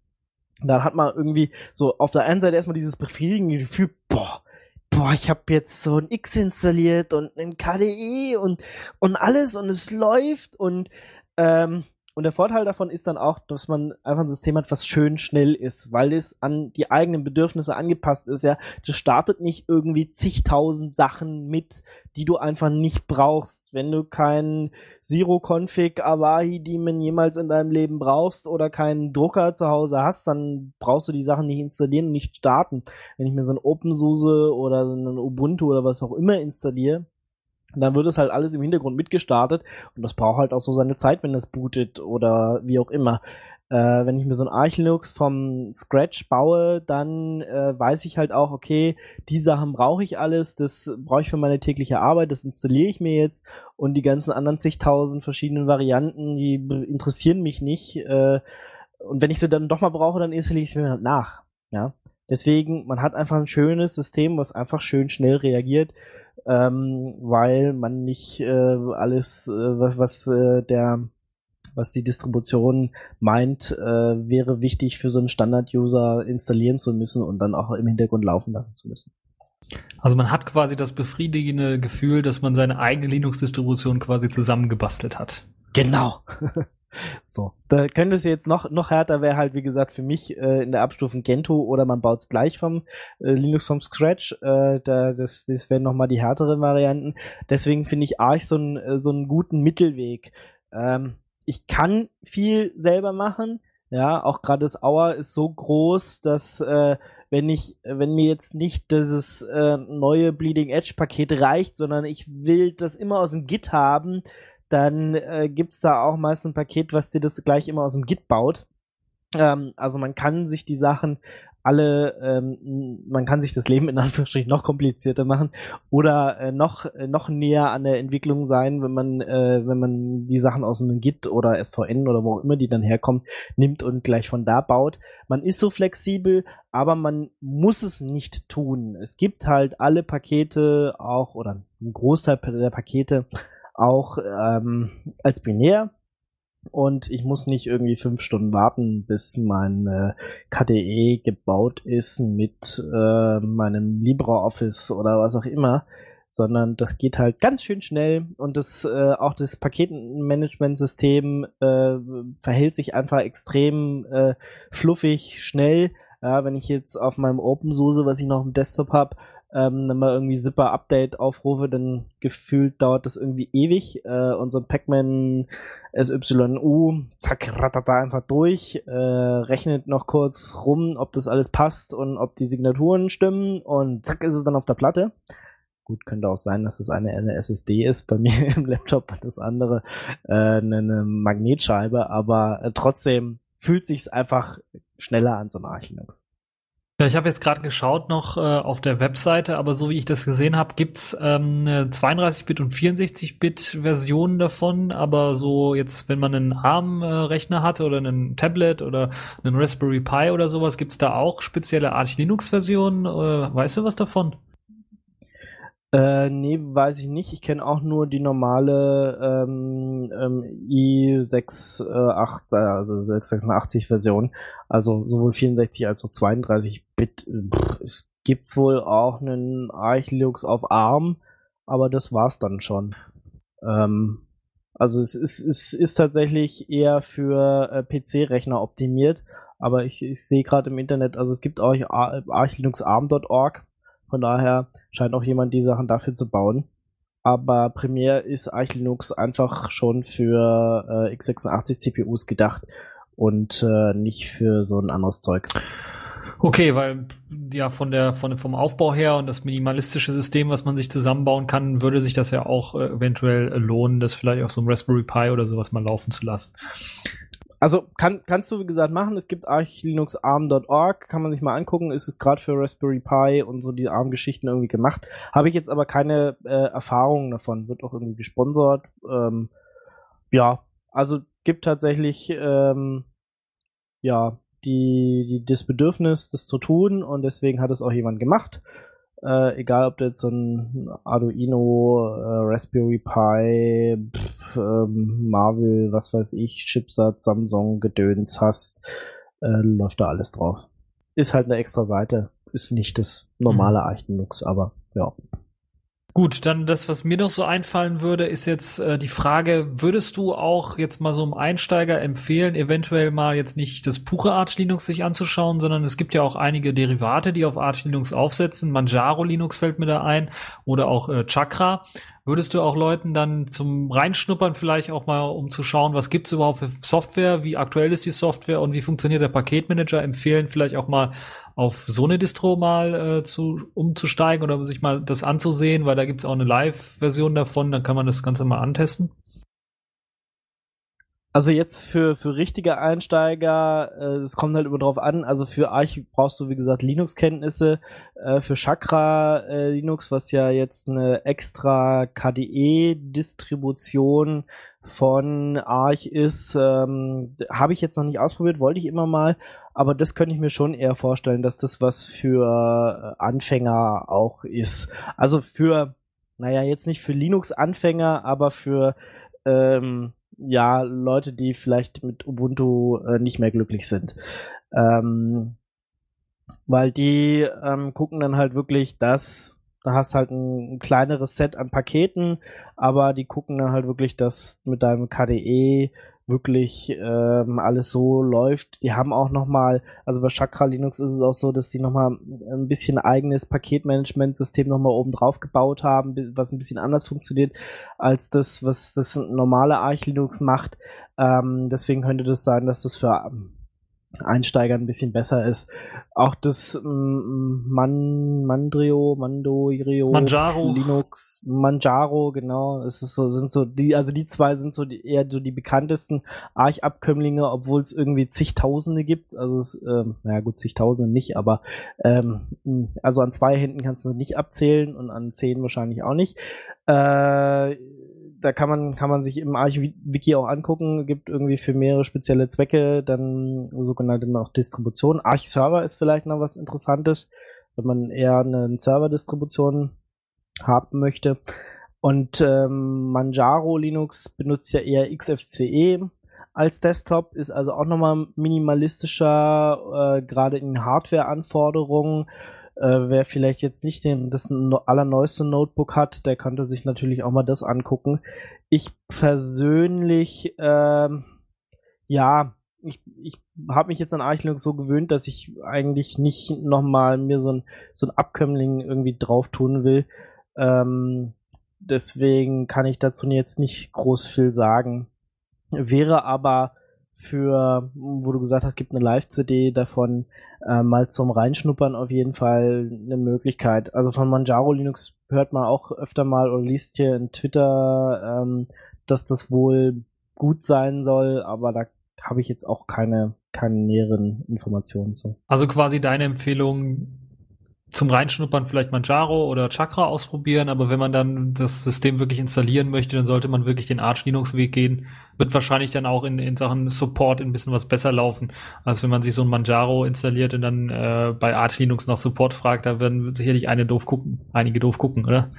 dann hat man irgendwie so auf der einen Seite erstmal dieses befriedigende Gefühl, boah, boah, ich habe jetzt so ein X installiert und ein KDE und, und alles und es läuft und ähm, und der Vorteil davon ist dann auch, dass man einfach ein System hat, was schön schnell ist, weil es an die eigenen Bedürfnisse angepasst ist. Ja, das startet nicht irgendwie zigtausend Sachen mit, die du einfach nicht brauchst. Wenn du keinen Zero-Config Avahi Daemon jemals in deinem Leben brauchst oder keinen Drucker zu Hause hast, dann brauchst du die Sachen nicht installieren und nicht starten. Wenn ich mir so ein OpenSUSE oder so ein Ubuntu oder was auch immer installiere, und dann wird es halt alles im Hintergrund mitgestartet und das braucht halt auch so seine Zeit, wenn es bootet oder wie auch immer. Äh, wenn ich mir so ein Arch Linux vom Scratch baue, dann äh, weiß ich halt auch, okay, die Sachen brauche ich alles, das brauche ich für meine tägliche Arbeit, das installiere ich mir jetzt und die ganzen anderen zigtausend verschiedenen Varianten, die interessieren mich nicht. Äh, und wenn ich sie dann doch mal brauche, dann installiere ich sie mir halt nach. Ja. Deswegen, man hat einfach ein schönes System, was einfach schön schnell reagiert ähm, weil man nicht äh, alles, äh, was, was äh, der was die Distribution meint, äh, wäre wichtig für so einen Standard-User installieren zu müssen und dann auch im Hintergrund laufen lassen zu müssen. Also man hat quasi das befriedigende Gefühl, dass man seine eigene Linux-Distribution quasi zusammengebastelt hat. Genau. So, da könnte es jetzt noch, noch härter wäre halt, wie gesagt, für mich äh, in der Abstufung Gentoo oder man baut es gleich vom äh, Linux vom Scratch. Äh, da, das, das wären nochmal die härteren Varianten. Deswegen finde ich Arch so, ein, äh, so einen guten Mittelweg. Ähm, ich kann viel selber machen. Ja, auch gerade das Hour ist so groß, dass äh, wenn ich, wenn mir jetzt nicht dieses äh, neue Bleeding Edge Paket reicht, sondern ich will das immer aus dem Git haben, dann äh, gibt's da auch meist ein Paket, was dir das gleich immer aus dem Git baut. Ähm, also man kann sich die Sachen alle, ähm, man kann sich das Leben in Anführungsstrichen noch komplizierter machen oder äh, noch äh, noch näher an der Entwicklung sein, wenn man äh, wenn man die Sachen aus einem Git oder SVN oder wo auch immer die dann herkommen nimmt und gleich von da baut. Man ist so flexibel, aber man muss es nicht tun. Es gibt halt alle Pakete auch oder ein Großteil der Pakete auch ähm, als binär und ich muss nicht irgendwie fünf Stunden warten, bis mein äh, KDE gebaut ist mit äh, meinem LibreOffice oder was auch immer, sondern das geht halt ganz schön schnell und das äh, auch das Paketmanagementsystem äh, verhält sich einfach extrem äh, fluffig schnell. Ja, wenn ich jetzt auf meinem OpenSUSE, was ich noch im Desktop habe, ähm, dann mal irgendwie Zipper-Update aufrufe, dann gefühlt dauert das irgendwie ewig. Äh, und so ein Pac-Man SYU, zack, ratata einfach durch, äh, rechnet noch kurz rum, ob das alles passt und ob die Signaturen stimmen und zack ist es dann auf der Platte. Gut, könnte auch sein, dass das eine eine SSD ist bei mir im Laptop, das andere äh, eine Magnetscheibe, aber äh, trotzdem fühlt sich's einfach schneller an so einem Arch Linux. Ja, ich habe jetzt gerade geschaut noch äh, auf der Webseite, aber so wie ich das gesehen habe, gibt's ähm, eine 32-Bit und 64-Bit-Version davon. Aber so jetzt, wenn man einen ARM-Rechner hat oder einen Tablet oder einen Raspberry Pi oder sowas, gibt's da auch spezielle Arch Linux-Versionen? Äh, weißt du was davon? Äh, nee, weiß ich nicht. Ich kenne auch nur die normale ähm, ähm, i6, äh, also 686 Version. Also sowohl 64 als auch 32 Bit. Es gibt wohl auch einen Arch Linux auf ARM, aber das war's dann schon. Ähm, also es ist, es ist tatsächlich eher für äh, PC-Rechner optimiert, aber ich, ich sehe gerade im Internet, also es gibt auch archlinuxarm.org von daher scheint auch jemand die Sachen dafür zu bauen. Aber Premiere ist Arch Linux einfach schon für äh, x86 CPUs gedacht und äh, nicht für so ein anderes Zeug. Okay, weil ja von der von vom Aufbau her und das minimalistische System, was man sich zusammenbauen kann, würde sich das ja auch äh, eventuell lohnen, das vielleicht auf so einem Raspberry Pi oder sowas mal laufen zu lassen. Also kann, kannst du, wie gesagt, machen. Es gibt archlinuxarm.org, kann man sich mal angucken. Ist es gerade für Raspberry Pi und so die ARM-Geschichten irgendwie gemacht. Habe ich jetzt aber keine äh, Erfahrungen davon. Wird auch irgendwie gesponsert. Ähm, ja, also gibt tatsächlich ähm, ja die, die das Bedürfnis, das zu tun und deswegen hat es auch jemand gemacht. Äh, egal, ob du jetzt so ein Arduino, äh, Raspberry Pi, pf, ähm, Marvel, was weiß ich, Chipsatz, Samsung, Gedöns hast, äh, läuft da alles drauf. Ist halt eine extra Seite. Ist nicht das normale mhm. Arch Linux, aber ja. Gut, dann das, was mir noch so einfallen würde, ist jetzt äh, die Frage, würdest du auch jetzt mal so einem Einsteiger empfehlen, eventuell mal jetzt nicht das pure Arch Linux sich anzuschauen, sondern es gibt ja auch einige Derivate, die auf Arch Linux aufsetzen. Manjaro Linux fällt mir da ein oder auch äh, Chakra. Würdest du auch Leuten dann zum Reinschnuppern vielleicht auch mal, um zu schauen, was gibt's überhaupt für Software, wie aktuell ist die Software und wie funktioniert der Paketmanager, empfehlen, vielleicht auch mal auf so eine Distro mal äh, zu, umzusteigen oder sich mal das anzusehen, weil da gibt's auch eine Live-Version davon, dann kann man das Ganze mal antesten? Also jetzt für, für richtige Einsteiger, äh, es kommt halt immer drauf an, also für Arch brauchst du wie gesagt Linux-Kenntnisse, äh, für Chakra äh, Linux, was ja jetzt eine extra KDE-Distribution von Arch ist, ähm, habe ich jetzt noch nicht ausprobiert, wollte ich immer mal, aber das könnte ich mir schon eher vorstellen, dass das was für äh, Anfänger auch ist. Also für, naja, jetzt nicht für Linux-Anfänger, aber für ähm, ja, Leute, die vielleicht mit Ubuntu äh, nicht mehr glücklich sind. Ähm, weil die ähm, gucken dann halt wirklich, dass da hast halt ein, ein, kleineres Set an Paketen, aber die gucken dann halt wirklich, dass mit deinem KDE wirklich ähm, alles so läuft. Die haben auch nochmal, also bei Chakra Linux ist es auch so, dass die nochmal ein bisschen eigenes Paketmanagementsystem nochmal oben drauf gebaut haben, was ein bisschen anders funktioniert als das, was das normale Arch Linux macht. Ähm, deswegen könnte das sein, dass das für Einsteigern ein bisschen besser ist. Auch das mm, Man, Mandrio, Mandorio, Manjaro. Linux, Manjaro, genau. Es ist so, sind so die, also die zwei sind so die, eher so die bekanntesten Arch-Abkömmlinge, obwohl es irgendwie zigtausende gibt. Also es, ähm, naja gut, zigtausende nicht, aber ähm, also an zwei Händen kannst du nicht abzählen und an zehn wahrscheinlich auch nicht. Äh, da kann man, kann man sich im Arch-Wiki auch angucken, gibt irgendwie für mehrere spezielle Zwecke dann sogenannte noch Distribution. Arch-Server ist vielleicht noch was Interessantes, wenn man eher eine Server-Distribution haben möchte. Und ähm, Manjaro Linux benutzt ja eher XFCE als Desktop, ist also auch nochmal minimalistischer, äh, gerade in Hardware-Anforderungen äh, wer vielleicht jetzt nicht den, das allerneueste Notebook hat, der könnte sich natürlich auch mal das angucken. Ich persönlich, ähm, ja, ich, ich habe mich jetzt an Arch Linux so gewöhnt, dass ich eigentlich nicht nochmal mir so ein, so ein Abkömmling irgendwie drauf tun will. Ähm, deswegen kann ich dazu jetzt nicht groß viel sagen. Wäre aber für, wo du gesagt hast, gibt eine Live-CD davon, äh, mal zum Reinschnuppern auf jeden Fall eine Möglichkeit. Also von Manjaro Linux hört man auch öfter mal oder liest hier in Twitter, ähm, dass das wohl gut sein soll, aber da habe ich jetzt auch keine keine näheren Informationen zu. Also quasi deine Empfehlung zum Reinschnuppern vielleicht Manjaro oder Chakra ausprobieren, aber wenn man dann das System wirklich installieren möchte, dann sollte man wirklich den Arch Linux Weg gehen. Wird wahrscheinlich dann auch in, in Sachen Support ein bisschen was besser laufen, als wenn man sich so ein Manjaro installiert und dann äh, bei Arch Linux nach Support fragt, da werden sicherlich eine doof gucken, einige doof gucken, oder?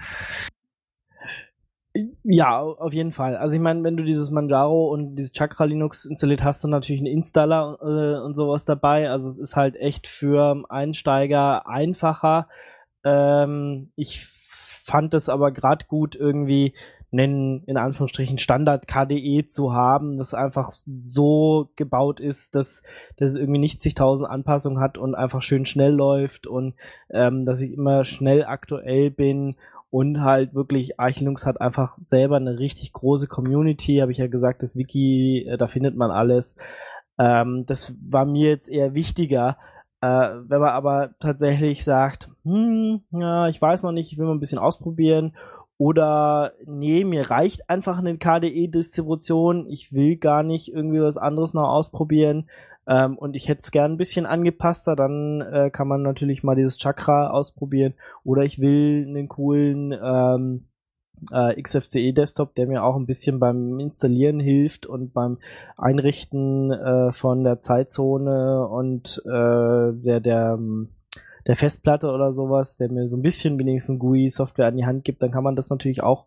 Ja, auf jeden Fall. Also ich meine, wenn du dieses Manjaro und dieses Chakra Linux installiert, hast du natürlich einen Installer äh, und sowas dabei. Also es ist halt echt für Einsteiger einfacher. Ähm, ich fand es aber gerade gut irgendwie nennen in Anführungsstrichen Standard KDE zu haben, das einfach so gebaut ist, dass, dass es irgendwie nicht zigtausend Anpassungen hat und einfach schön schnell läuft und ähm, dass ich immer schnell aktuell bin und halt wirklich Arch Linux hat einfach selber eine richtig große Community, habe ich ja gesagt, das Wiki, äh, da findet man alles. Ähm, das war mir jetzt eher wichtiger. Äh, wenn man aber tatsächlich sagt, hm, ja, ich weiß noch nicht, ich will mal ein bisschen ausprobieren oder nee, mir reicht einfach eine KDE-Distribution, ich will gar nicht irgendwie was anderes noch ausprobieren, ähm, und ich hätte es gern ein bisschen angepasster, dann äh, kann man natürlich mal dieses Chakra ausprobieren. Oder ich will einen coolen ähm, äh, XFCE Desktop, der mir auch ein bisschen beim Installieren hilft und beim Einrichten äh, von der Zeitzone und äh, der, der, der Festplatte oder sowas, der mir so ein bisschen wenigstens GUI-Software an die Hand gibt, dann kann man das natürlich auch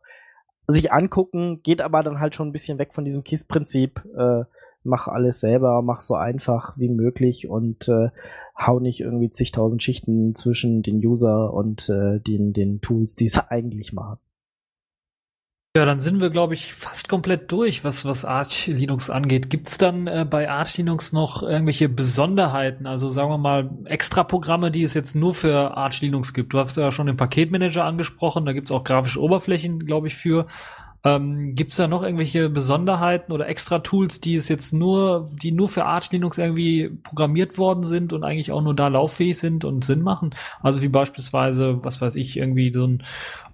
sich angucken, geht aber dann halt schon ein bisschen weg von diesem KISS-Prinzip. Äh, mach alles selber, mach so einfach wie möglich und äh, hau nicht irgendwie zigtausend Schichten zwischen den User und äh, den, den Tools, die es eigentlich machen. Ja, dann sind wir, glaube ich, fast komplett durch, was, was Arch Linux angeht. Gibt's dann äh, bei Arch Linux noch irgendwelche Besonderheiten? Also sagen wir mal extra Programme, die es jetzt nur für Arch Linux gibt. Du hast ja schon den Paketmanager angesprochen, da gibt's auch grafische Oberflächen, glaube ich, für. Ähm, Gibt es da noch irgendwelche Besonderheiten oder extra Tools, die es jetzt nur, die nur für Arch Linux irgendwie programmiert worden sind und eigentlich auch nur da lauffähig sind und Sinn machen? Also wie beispielsweise, was weiß ich, irgendwie so ein,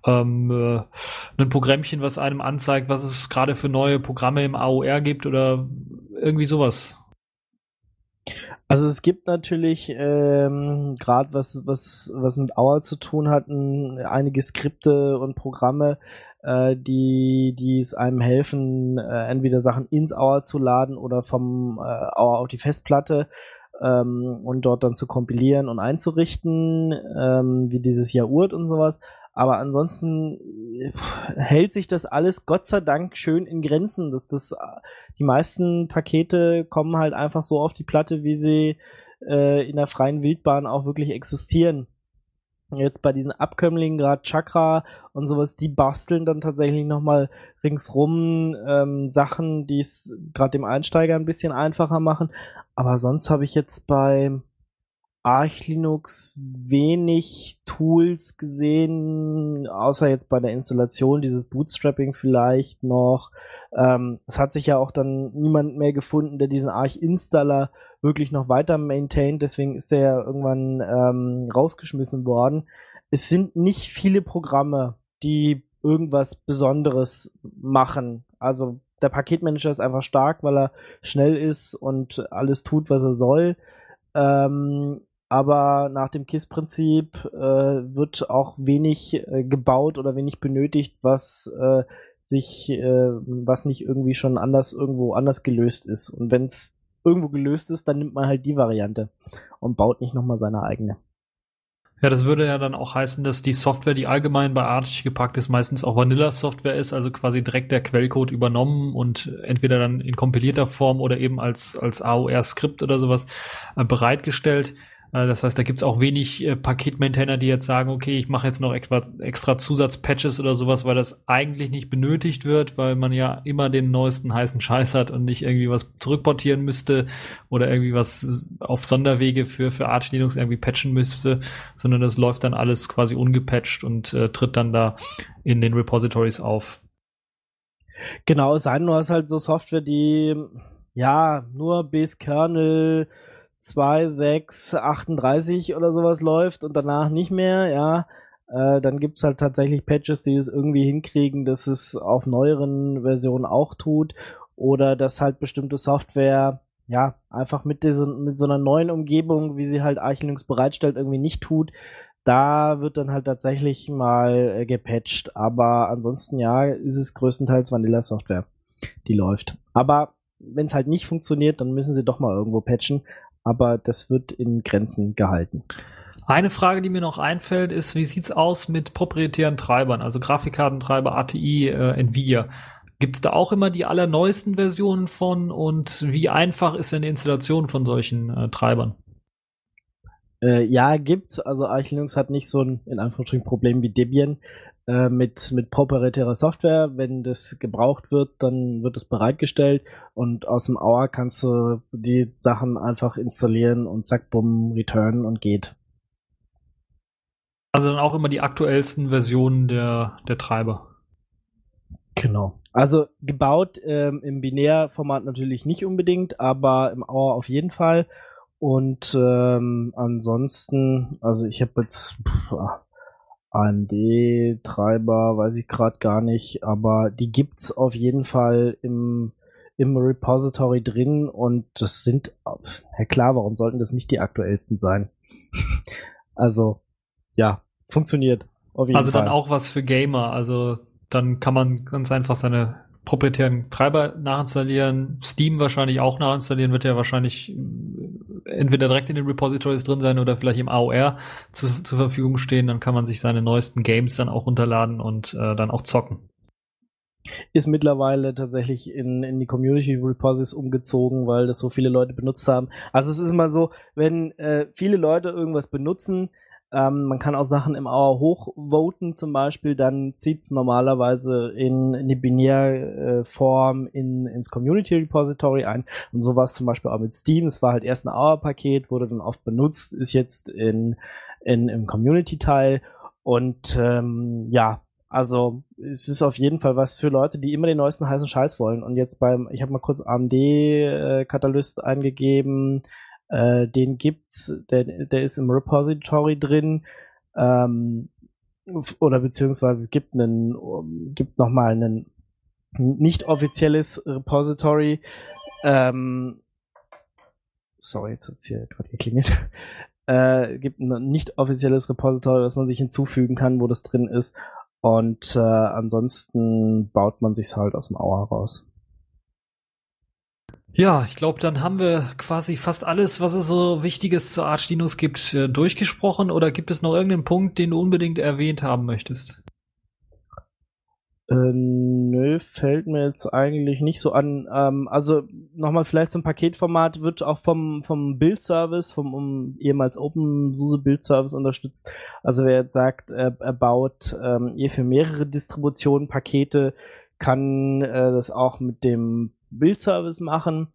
ähm, äh, ein Programmchen, was einem anzeigt, was es gerade für neue Programme im AOR gibt oder irgendwie sowas. Also es gibt natürlich ähm, gerade was was was mit AOR zu tun hat, ein, einige Skripte und Programme, äh, die, die es einem helfen, äh, entweder Sachen ins Auer zu laden oder vom äh, Auer auf die Festplatte ähm, und dort dann zu kompilieren und einzurichten, ähm, wie dieses Jaurt und sowas. Aber ansonsten äh, hält sich das alles Gott sei Dank schön in Grenzen. Dass das, die meisten Pakete kommen halt einfach so auf die Platte, wie sie äh, in der freien Wildbahn auch wirklich existieren jetzt bei diesen Abkömmlingen, gerade Chakra und sowas, die basteln dann tatsächlich nochmal ringsrum ähm, Sachen, die es gerade dem Einsteiger ein bisschen einfacher machen. Aber sonst habe ich jetzt bei Arch Linux wenig Tools gesehen, außer jetzt bei der Installation, dieses Bootstrapping vielleicht noch. Ähm, es hat sich ja auch dann niemand mehr gefunden, der diesen Arch Installer wirklich noch weiter maintained, deswegen ist der ja irgendwann ähm, rausgeschmissen worden. Es sind nicht viele Programme, die irgendwas Besonderes machen. Also der Paketmanager ist einfach stark, weil er schnell ist und alles tut, was er soll. Ähm, aber nach dem KISS-Prinzip äh, wird auch wenig äh, gebaut oder wenig benötigt, was äh, sich, äh, was nicht irgendwie schon anders irgendwo anders gelöst ist. Und wenn es irgendwo gelöst ist, dann nimmt man halt die Variante und baut nicht nochmal seine eigene. Ja, das würde ja dann auch heißen, dass die Software, die allgemein bei Arch gepackt ist, meistens auch Vanilla-Software ist, also quasi direkt der Quellcode übernommen und entweder dann in kompilierter Form oder eben als, als AOR-Skript oder sowas äh, bereitgestellt. Äh, das heißt, da gibt's auch wenig äh, Paketmaintainer, die jetzt sagen, okay, ich mache jetzt noch extra, extra Zusatzpatches oder sowas, weil das eigentlich nicht benötigt wird, weil man ja immer den neuesten heißen Scheiß hat und nicht irgendwie was zurückportieren müsste oder irgendwie was auf Sonderwege für, für Arch Linux irgendwie patchen müsste, sondern das läuft dann alles quasi ungepatcht und äh, tritt dann da in den Repositories auf. Genau, es sei denn, du hast halt so Software, die ja nur bis Kernel 2, 6, 38 oder sowas läuft und danach nicht mehr, ja, äh, dann gibt's halt tatsächlich Patches, die es irgendwie hinkriegen, dass es auf neueren Versionen auch tut oder dass halt bestimmte Software ja, einfach mit, diesen, mit so einer neuen Umgebung, wie sie halt Arch Linux bereitstellt, irgendwie nicht tut. Da wird dann halt tatsächlich mal äh, gepatcht. Aber ansonsten, ja, ist es größtenteils Vanilla-Software, die läuft. Aber wenn es halt nicht funktioniert, dann müssen sie doch mal irgendwo patchen. Aber das wird in Grenzen gehalten. Eine Frage, die mir noch einfällt, ist, wie sieht's aus mit proprietären Treibern, also Grafikkartentreiber, ATI, äh, Nvidia? Gibt's da auch immer die allerneuesten Versionen von und wie einfach ist denn die Installation von solchen äh, Treibern? Äh, ja, gibt's. Also Arch Linux hat nicht so ein, in Anführungsstrichen, Problem wie Debian äh, mit, mit proprietärer Software. Wenn das gebraucht wird, dann wird es bereitgestellt und aus dem Auer kannst du die Sachen einfach installieren und zack, bumm, return und geht. Also dann auch immer die aktuellsten Versionen der, der Treiber. Genau. Also gebaut ähm, im Binärformat natürlich nicht unbedingt, aber im Auer auf jeden Fall. Und ähm, ansonsten, also ich habe jetzt AMD-Treiber, weiß ich gerade gar nicht, aber die gibt's auf jeden Fall im, im Repository drin und das sind, ja klar, warum sollten das nicht die aktuellsten sein? also, ja, funktioniert. Auf jeden also Fall. dann auch was für Gamer, also dann kann man ganz einfach seine proprietären Treiber nachinstallieren, Steam wahrscheinlich auch nachinstallieren, wird ja wahrscheinlich entweder direkt in den Repositories drin sein oder vielleicht im AOR zu, zur Verfügung stehen. Dann kann man sich seine neuesten Games dann auch runterladen und äh, dann auch zocken. Ist mittlerweile tatsächlich in, in die Community Repositories umgezogen, weil das so viele Leute benutzt haben. Also es ist immer so, wenn äh, viele Leute irgendwas benutzen, ähm, man kann auch Sachen im Auer hochvoten zum Beispiel, dann zieht es normalerweise in, in die Binärform äh, in, ins Community Repository ein. Und so es zum Beispiel auch mit Steam. Es war halt erst ein Auer-Paket, wurde dann oft benutzt, ist jetzt in, in, im Community-Teil. Und ähm, ja, also es ist auf jeden Fall was für Leute, die immer den neuesten heißen Scheiß wollen. Und jetzt beim, ich habe mal kurz AMD-Katalyst äh, eingegeben, äh, den gibt's, der, der ist im Repository drin. Ähm, oder beziehungsweise es gibt einen, gibt noch mal einen nicht offizielles Repository. Ähm, sorry, jetzt hat's hier gerade geklingelt. Äh, gibt ein nicht offizielles Repository, was man sich hinzufügen kann, wo das drin ist. Und äh, ansonsten baut man sich's halt aus dem Auer raus. Ja, ich glaube, dann haben wir quasi fast alles, was es so Wichtiges zu Arch Linux gibt, äh, durchgesprochen. Oder gibt es noch irgendeinen Punkt, den du unbedingt erwähnt haben möchtest? Äh, nö, fällt mir jetzt eigentlich nicht so an. Ähm, also nochmal vielleicht zum Paketformat wird auch vom, vom Build-Service, vom um, ehemals OpenSUSE Build-Service unterstützt. Also wer jetzt sagt, er, er baut ähm, ihr für mehrere Distributionen Pakete, kann äh, das auch mit dem Bildservice machen.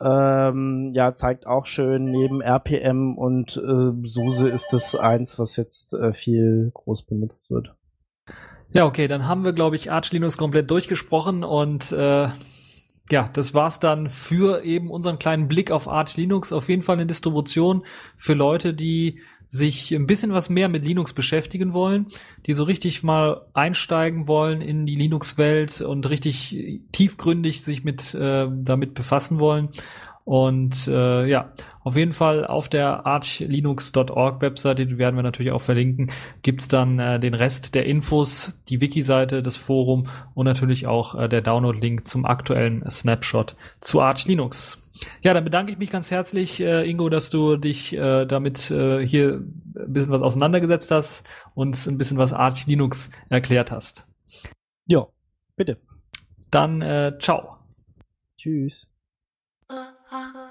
Ähm, ja, zeigt auch schön neben RPM und äh, SUSE ist das eins, was jetzt äh, viel groß benutzt wird. Ja, okay, dann haben wir, glaube ich, Arch Linux komplett durchgesprochen und äh, ja, das war's dann für eben unseren kleinen Blick auf Arch Linux. Auf jeden Fall eine Distribution für Leute, die sich ein bisschen was mehr mit Linux beschäftigen wollen, die so richtig mal einsteigen wollen in die Linux-Welt und richtig tiefgründig sich mit äh, damit befassen wollen. Und äh, ja, auf jeden Fall auf der archlinux.org Webseite, die werden wir natürlich auch verlinken, gibt's dann äh, den Rest der Infos, die Wiki-Seite, das Forum und natürlich auch äh, der Download-Link zum aktuellen Snapshot zu Arch Linux. Ja, dann bedanke ich mich ganz herzlich, äh, Ingo, dass du dich äh, damit äh, hier ein bisschen was auseinandergesetzt hast und ein bisschen was Arch Linux erklärt hast. Ja, bitte. Dann äh, ciao. Tschüss. ah.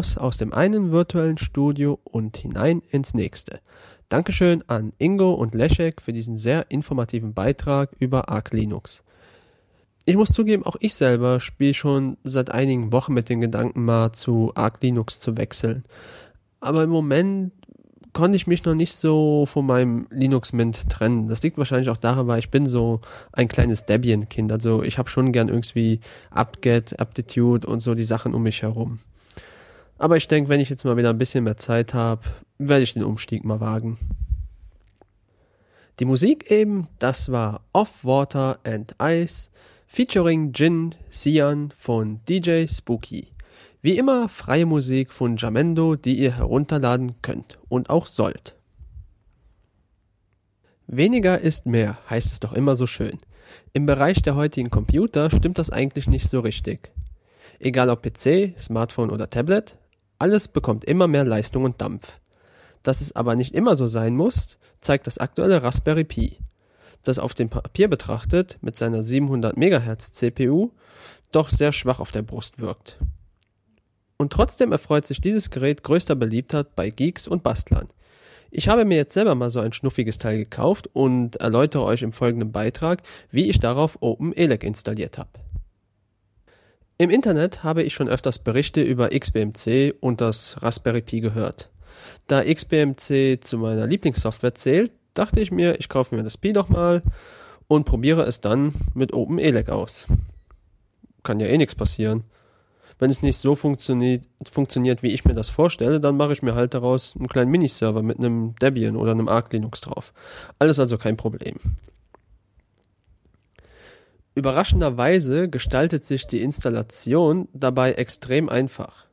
Raus aus dem einen virtuellen Studio und hinein ins nächste. Dankeschön an Ingo und Leszek für diesen sehr informativen Beitrag über Arc Linux. Ich muss zugeben, auch ich selber spiele schon seit einigen Wochen mit dem Gedanken mal zu Arc Linux zu wechseln. Aber im Moment konnte ich mich noch nicht so von meinem Linux Mint trennen. Das liegt wahrscheinlich auch daran, weil ich bin so ein kleines Debian-Kind. Also ich habe schon gern irgendwie Upget, Aptitude und so die Sachen um mich herum. Aber ich denke, wenn ich jetzt mal wieder ein bisschen mehr Zeit habe, werde ich den Umstieg mal wagen. Die Musik eben, das war Off Water and Ice featuring Jin Sian von DJ Spooky. Wie immer freie Musik von Jamendo, die ihr herunterladen könnt und auch sollt. Weniger ist mehr, heißt es doch immer so schön. Im Bereich der heutigen Computer stimmt das eigentlich nicht so richtig. Egal ob PC, Smartphone oder Tablet, alles bekommt immer mehr Leistung und Dampf. Dass es aber nicht immer so sein muss, zeigt das aktuelle Raspberry Pi, das auf dem Papier betrachtet mit seiner 700 MHz CPU doch sehr schwach auf der Brust wirkt. Und trotzdem erfreut sich dieses Gerät größter Beliebtheit bei Geeks und Bastlern. Ich habe mir jetzt selber mal so ein schnuffiges Teil gekauft und erläutere euch im folgenden Beitrag, wie ich darauf OpenELEC installiert habe. Im Internet habe ich schon öfters Berichte über XBMC und das Raspberry Pi gehört. Da XBMC zu meiner Lieblingssoftware zählt, dachte ich mir, ich kaufe mir das Pi doch mal und probiere es dann mit OpenELEC aus. Kann ja eh nichts passieren. Wenn es nicht so funktioniert, funktioniert, wie ich mir das vorstelle, dann mache ich mir halt daraus einen kleinen Miniserver mit einem Debian oder einem Arc Linux drauf. Alles also kein Problem. Überraschenderweise gestaltet sich die Installation dabei extrem einfach.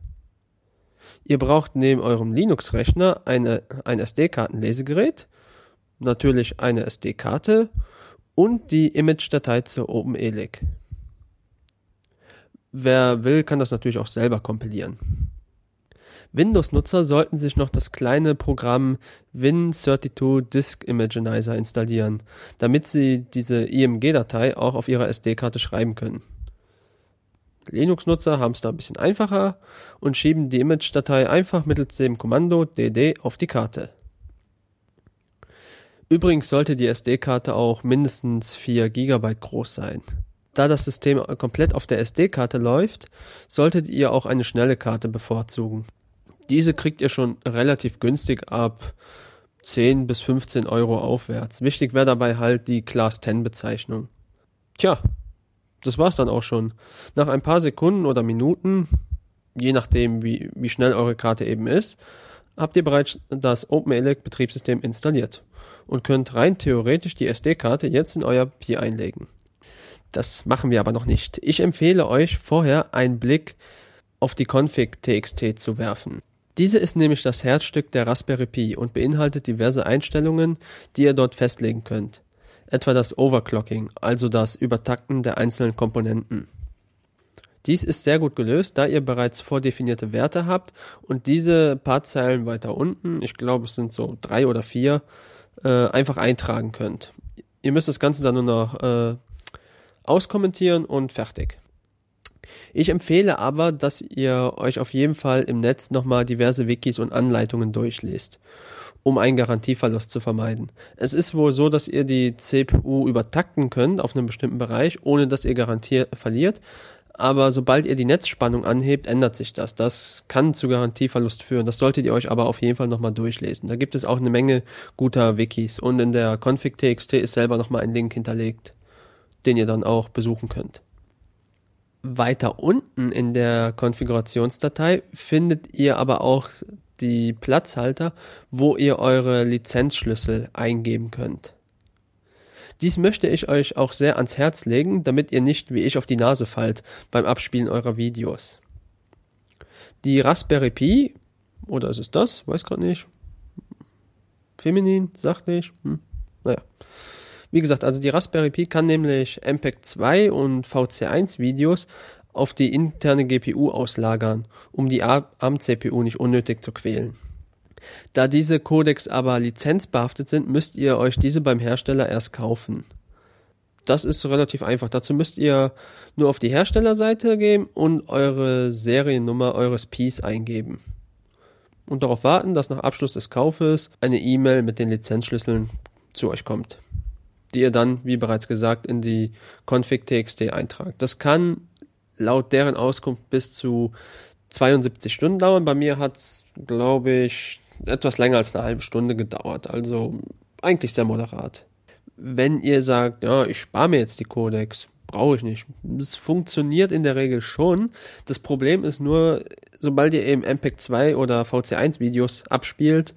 Ihr braucht neben eurem Linux-Rechner ein SD-Kartenlesegerät, natürlich eine SD-Karte und die Image-Datei zur OpenELEC. Wer will, kann das natürlich auch selber kompilieren. Windows-Nutzer sollten sich noch das kleine Programm Win32 Disk Imaginizer installieren, damit sie diese IMG-Datei auch auf ihrer SD-Karte schreiben können. Linux-Nutzer haben es da ein bisschen einfacher und schieben die Image-Datei einfach mittels dem Kommando dd auf die Karte. Übrigens sollte die SD-Karte auch mindestens 4 GB groß sein. Da das System komplett auf der SD-Karte läuft, solltet ihr auch eine schnelle Karte bevorzugen. Diese kriegt ihr schon relativ günstig ab 10 bis 15 Euro aufwärts. Wichtig wäre dabei halt die Class 10 Bezeichnung. Tja, das war's dann auch schon. Nach ein paar Sekunden oder Minuten, je nachdem wie, wie schnell eure Karte eben ist, habt ihr bereits das OpenELEC Betriebssystem installiert und könnt rein theoretisch die SD-Karte jetzt in euer Pi einlegen. Das machen wir aber noch nicht. Ich empfehle euch vorher einen Blick auf die Config.txt zu werfen. Diese ist nämlich das Herzstück der Raspberry Pi und beinhaltet diverse Einstellungen, die ihr dort festlegen könnt. Etwa das Overclocking, also das Übertakten der einzelnen Komponenten. Dies ist sehr gut gelöst, da ihr bereits vordefinierte Werte habt und diese paar Zeilen weiter unten, ich glaube es sind so drei oder vier, äh, einfach eintragen könnt. Ihr müsst das Ganze dann nur noch äh, auskommentieren und fertig. Ich empfehle aber, dass ihr euch auf jeden Fall im Netz nochmal diverse Wikis und Anleitungen durchlest, um einen Garantieverlust zu vermeiden. Es ist wohl so, dass ihr die CPU übertakten könnt auf einem bestimmten Bereich, ohne dass ihr Garantie verliert, aber sobald ihr die Netzspannung anhebt, ändert sich das. Das kann zu Garantieverlust führen. Das solltet ihr euch aber auf jeden Fall nochmal durchlesen. Da gibt es auch eine Menge guter Wikis und in der config.txt ist selber nochmal ein Link hinterlegt den ihr dann auch besuchen könnt. Weiter unten in der Konfigurationsdatei findet ihr aber auch die Platzhalter, wo ihr eure Lizenzschlüssel eingeben könnt. Dies möchte ich euch auch sehr ans Herz legen, damit ihr nicht wie ich auf die Nase fallt beim Abspielen eurer Videos. Die Raspberry Pi, oder ist es das? Weiß gerade nicht. Feminin, sachlich. Hm. Naja. Wie gesagt, also die Raspberry Pi kann nämlich MPEG 2 und VC1 Videos auf die interne GPU auslagern, um die ARM-CPU nicht unnötig zu quälen. Da diese Codecs aber lizenzbehaftet sind, müsst ihr euch diese beim Hersteller erst kaufen. Das ist relativ einfach. Dazu müsst ihr nur auf die Herstellerseite gehen und eure Seriennummer eures Piece eingeben. Und darauf warten, dass nach Abschluss des Kaufes eine E-Mail mit den Lizenzschlüsseln zu euch kommt, die ihr dann, wie bereits gesagt, in die config.txt eintragt. Das kann laut deren Auskunft bis zu 72 Stunden dauern. Bei mir hat's, glaube ich, etwas länger als eine halbe Stunde gedauert. Also eigentlich sehr moderat. Wenn ihr sagt, ja, ich spare mir jetzt die Codex, brauche ich nicht. Es funktioniert in der Regel schon. Das Problem ist nur, sobald ihr eben MPEG 2 oder VC1 Videos abspielt,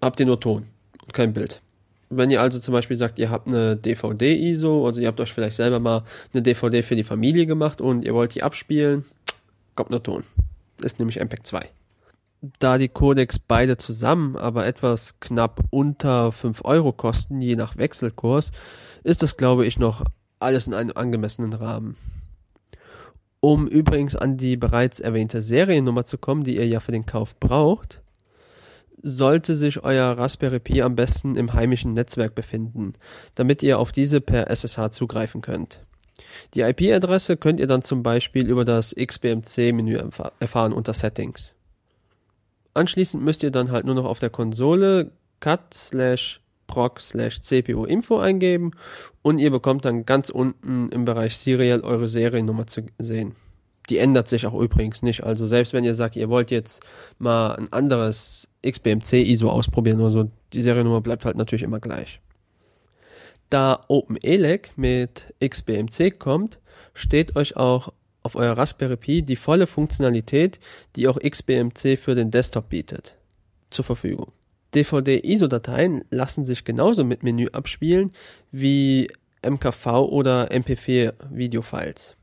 habt ihr nur Ton und kein Bild. Wenn ihr also zum Beispiel sagt, ihr habt eine DVD-ISO, also ihr habt euch vielleicht selber mal eine DVD für die Familie gemacht und ihr wollt die abspielen, kommt nur Ton. Ist nämlich MPEG 2 da die Codex beide zusammen aber etwas knapp unter 5 Euro kosten, je nach Wechselkurs, ist das, glaube ich, noch alles in einem angemessenen Rahmen. Um übrigens an die bereits erwähnte Seriennummer zu kommen, die ihr ja für den Kauf braucht, sollte sich euer Raspberry Pi am besten im heimischen Netzwerk befinden, damit ihr auf diese per SSH zugreifen könnt. Die IP-Adresse könnt ihr dann zum Beispiel über das XBMC-Menü erfahren unter Settings. Anschließend müsst ihr dann halt nur noch auf der Konsole cat slash proc slash cpu info eingeben und ihr bekommt dann ganz unten im Bereich Serial eure Seriennummer zu sehen. Die ändert sich auch übrigens nicht. Also selbst wenn ihr sagt, ihr wollt jetzt mal ein anderes XBMC ISO ausprobieren oder so, die Seriennummer bleibt halt natürlich immer gleich. Da OpenELEC mit XBMC kommt, steht euch auch auf euer Raspberry Pi die volle Funktionalität, die auch XBMC für den Desktop bietet, zur Verfügung. DVD-ISO-Dateien lassen sich genauso mit Menü abspielen wie MKV oder MP4-Videofiles.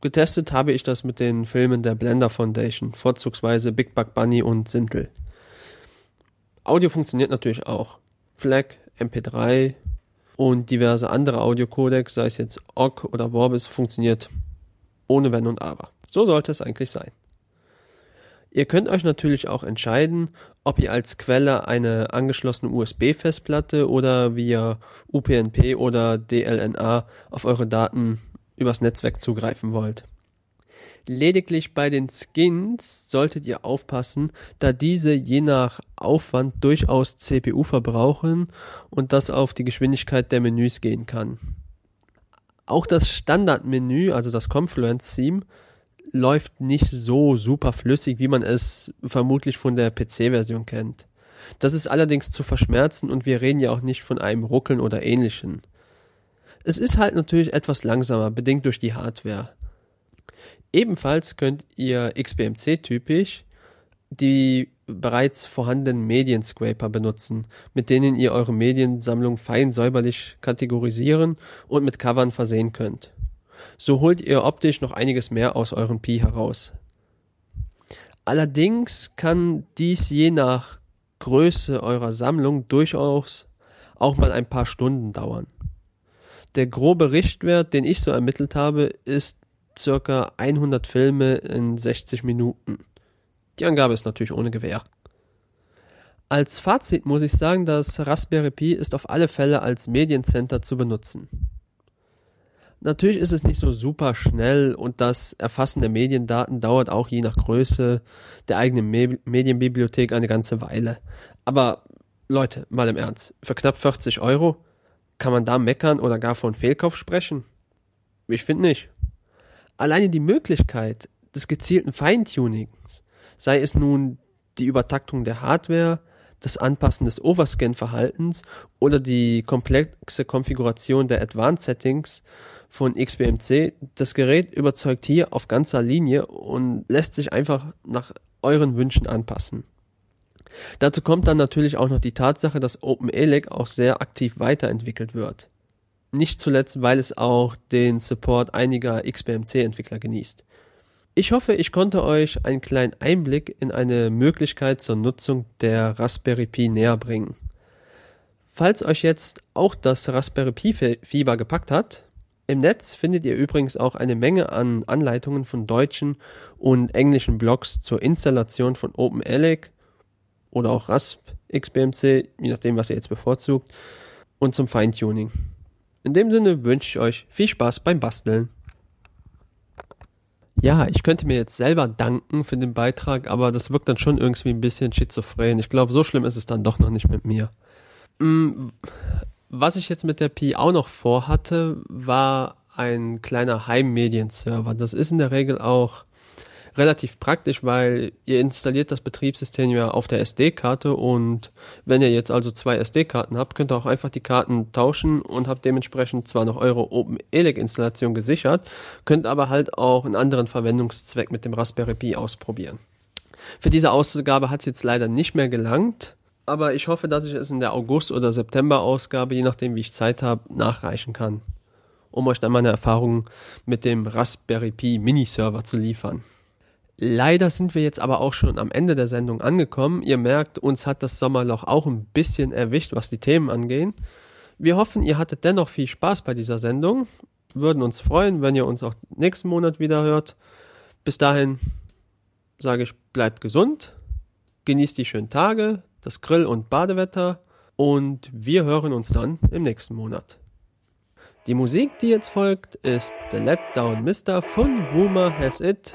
Getestet habe ich das mit den Filmen der Blender Foundation, vorzugsweise Big Bug Bunny und Sintel. Audio funktioniert natürlich auch. FLAC, MP3 und diverse andere Audiocodecs, sei es jetzt OGG oder Vorbis, funktioniert ohne Wenn und Aber. So sollte es eigentlich sein. Ihr könnt euch natürlich auch entscheiden, ob ihr als Quelle eine angeschlossene USB-Festplatte oder via UPnP oder DLNA auf eure Daten übers Netzwerk zugreifen wollt. Lediglich bei den Skins solltet ihr aufpassen, da diese je nach Aufwand durchaus CPU verbrauchen und das auf die Geschwindigkeit der Menüs gehen kann. Auch das Standardmenü, also das Confluence-Theme, läuft nicht so super flüssig, wie man es vermutlich von der PC-Version kennt. Das ist allerdings zu verschmerzen und wir reden ja auch nicht von einem Ruckeln oder ähnlichen. Es ist halt natürlich etwas langsamer, bedingt durch die Hardware. Ebenfalls könnt ihr XBMC-typisch die bereits vorhandenen Medienscraper benutzen, mit denen ihr eure Mediensammlung fein säuberlich kategorisieren und mit Covern versehen könnt. So holt ihr optisch noch einiges mehr aus eurem Pi heraus. Allerdings kann dies je nach Größe eurer Sammlung durchaus auch mal ein paar Stunden dauern. Der grobe Richtwert, den ich so ermittelt habe, ist circa 100 Filme in 60 Minuten. Die Angabe ist natürlich ohne Gewähr. Als Fazit muss ich sagen, das Raspberry Pi ist auf alle Fälle als Mediencenter zu benutzen. Natürlich ist es nicht so super schnell und das Erfassen der Mediendaten dauert auch je nach Größe der eigenen Me Medienbibliothek eine ganze Weile. Aber Leute, mal im Ernst, für knapp 40 Euro kann man da meckern oder gar von Fehlkauf sprechen? Ich finde nicht. Alleine die Möglichkeit des gezielten Feintunings sei es nun die Übertaktung der Hardware, das Anpassen des Overscan-Verhaltens oder die komplexe Konfiguration der Advanced Settings von XBMC. Das Gerät überzeugt hier auf ganzer Linie und lässt sich einfach nach euren Wünschen anpassen. Dazu kommt dann natürlich auch noch die Tatsache, dass OpenELEC auch sehr aktiv weiterentwickelt wird. Nicht zuletzt, weil es auch den Support einiger XBMC-Entwickler genießt. Ich hoffe, ich konnte euch einen kleinen Einblick in eine Möglichkeit zur Nutzung der Raspberry Pi näher bringen. Falls euch jetzt auch das Raspberry Pi Fieber gepackt hat, im Netz findet ihr übrigens auch eine Menge an Anleitungen von deutschen und englischen Blogs zur Installation von OpenELEC oder auch RASP XBMC, je nachdem, was ihr jetzt bevorzugt, und zum Feintuning. In dem Sinne wünsche ich euch viel Spaß beim Basteln. Ja, ich könnte mir jetzt selber danken für den Beitrag, aber das wirkt dann schon irgendwie ein bisschen schizophren. Ich glaube, so schlimm ist es dann doch noch nicht mit mir. Mm, Was ich jetzt mit der Pi auch noch vorhatte, war ein kleiner Heimmedienserver. Das ist in der Regel auch relativ praktisch, weil ihr installiert das Betriebssystem ja auf der SD-Karte und wenn ihr jetzt also zwei SD-Karten habt, könnt ihr auch einfach die Karten tauschen und habt dementsprechend zwar noch eure OpenELEC-Installation gesichert, könnt aber halt auch einen anderen Verwendungszweck mit dem Raspberry Pi ausprobieren. Für diese Ausgabe hat es jetzt leider nicht mehr gelangt, aber ich hoffe, dass ich es in der August- oder September-Ausgabe, je nachdem wie ich Zeit habe, nachreichen kann, um euch dann meine Erfahrungen mit dem Raspberry Pi Mini-Server zu liefern. Leider sind wir jetzt aber auch schon am Ende der Sendung angekommen. Ihr merkt, uns hat das Sommerloch auch ein bisschen erwischt, was die Themen angehen. Wir hoffen, ihr hattet dennoch viel Spaß bei dieser Sendung. Würden uns freuen, wenn ihr uns auch nächsten Monat wieder hört. Bis dahin sage ich, bleibt gesund, genießt die schönen Tage, das Grill- und Badewetter und wir hören uns dann im nächsten Monat. Die Musik, die jetzt folgt, ist The Letdown Mister von Rumor Has It.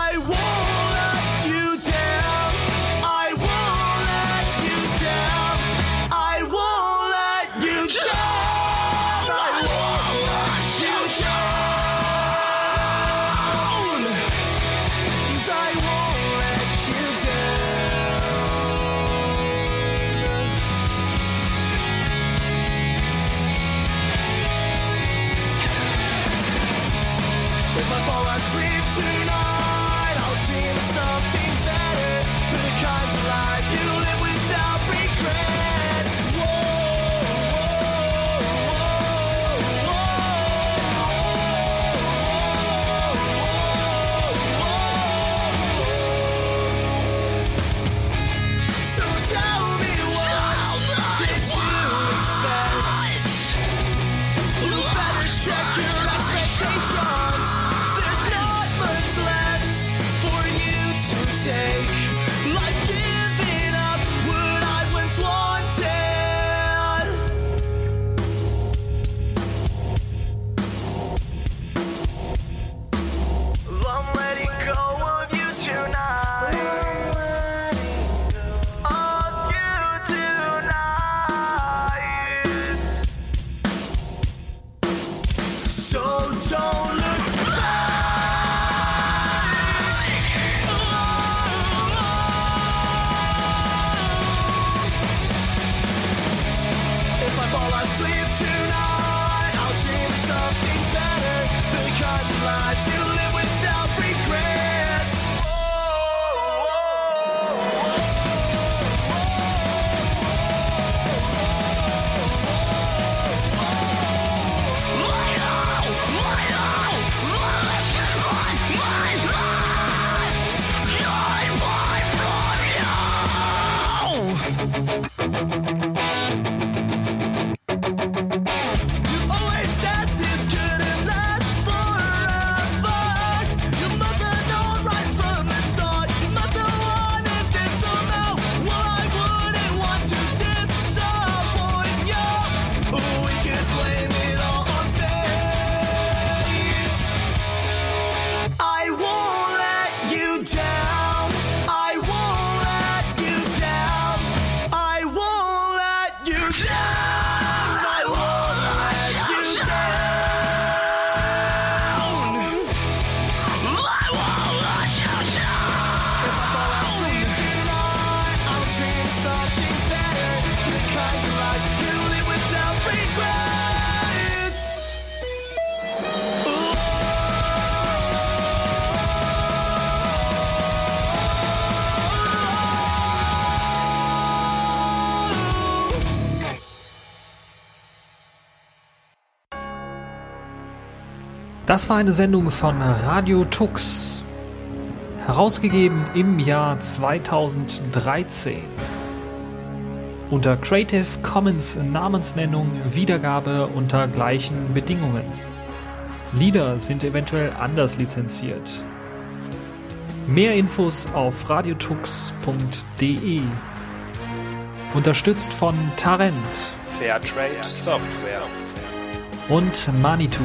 Das war eine Sendung von Radio Tux. Herausgegeben im Jahr 2013. Unter Creative Commons Namensnennung Wiedergabe unter gleichen Bedingungen. Lieder sind eventuell anders lizenziert. Mehr Infos auf radiotux.de. Unterstützt von Tarent Fairtrade Software. und Manitou.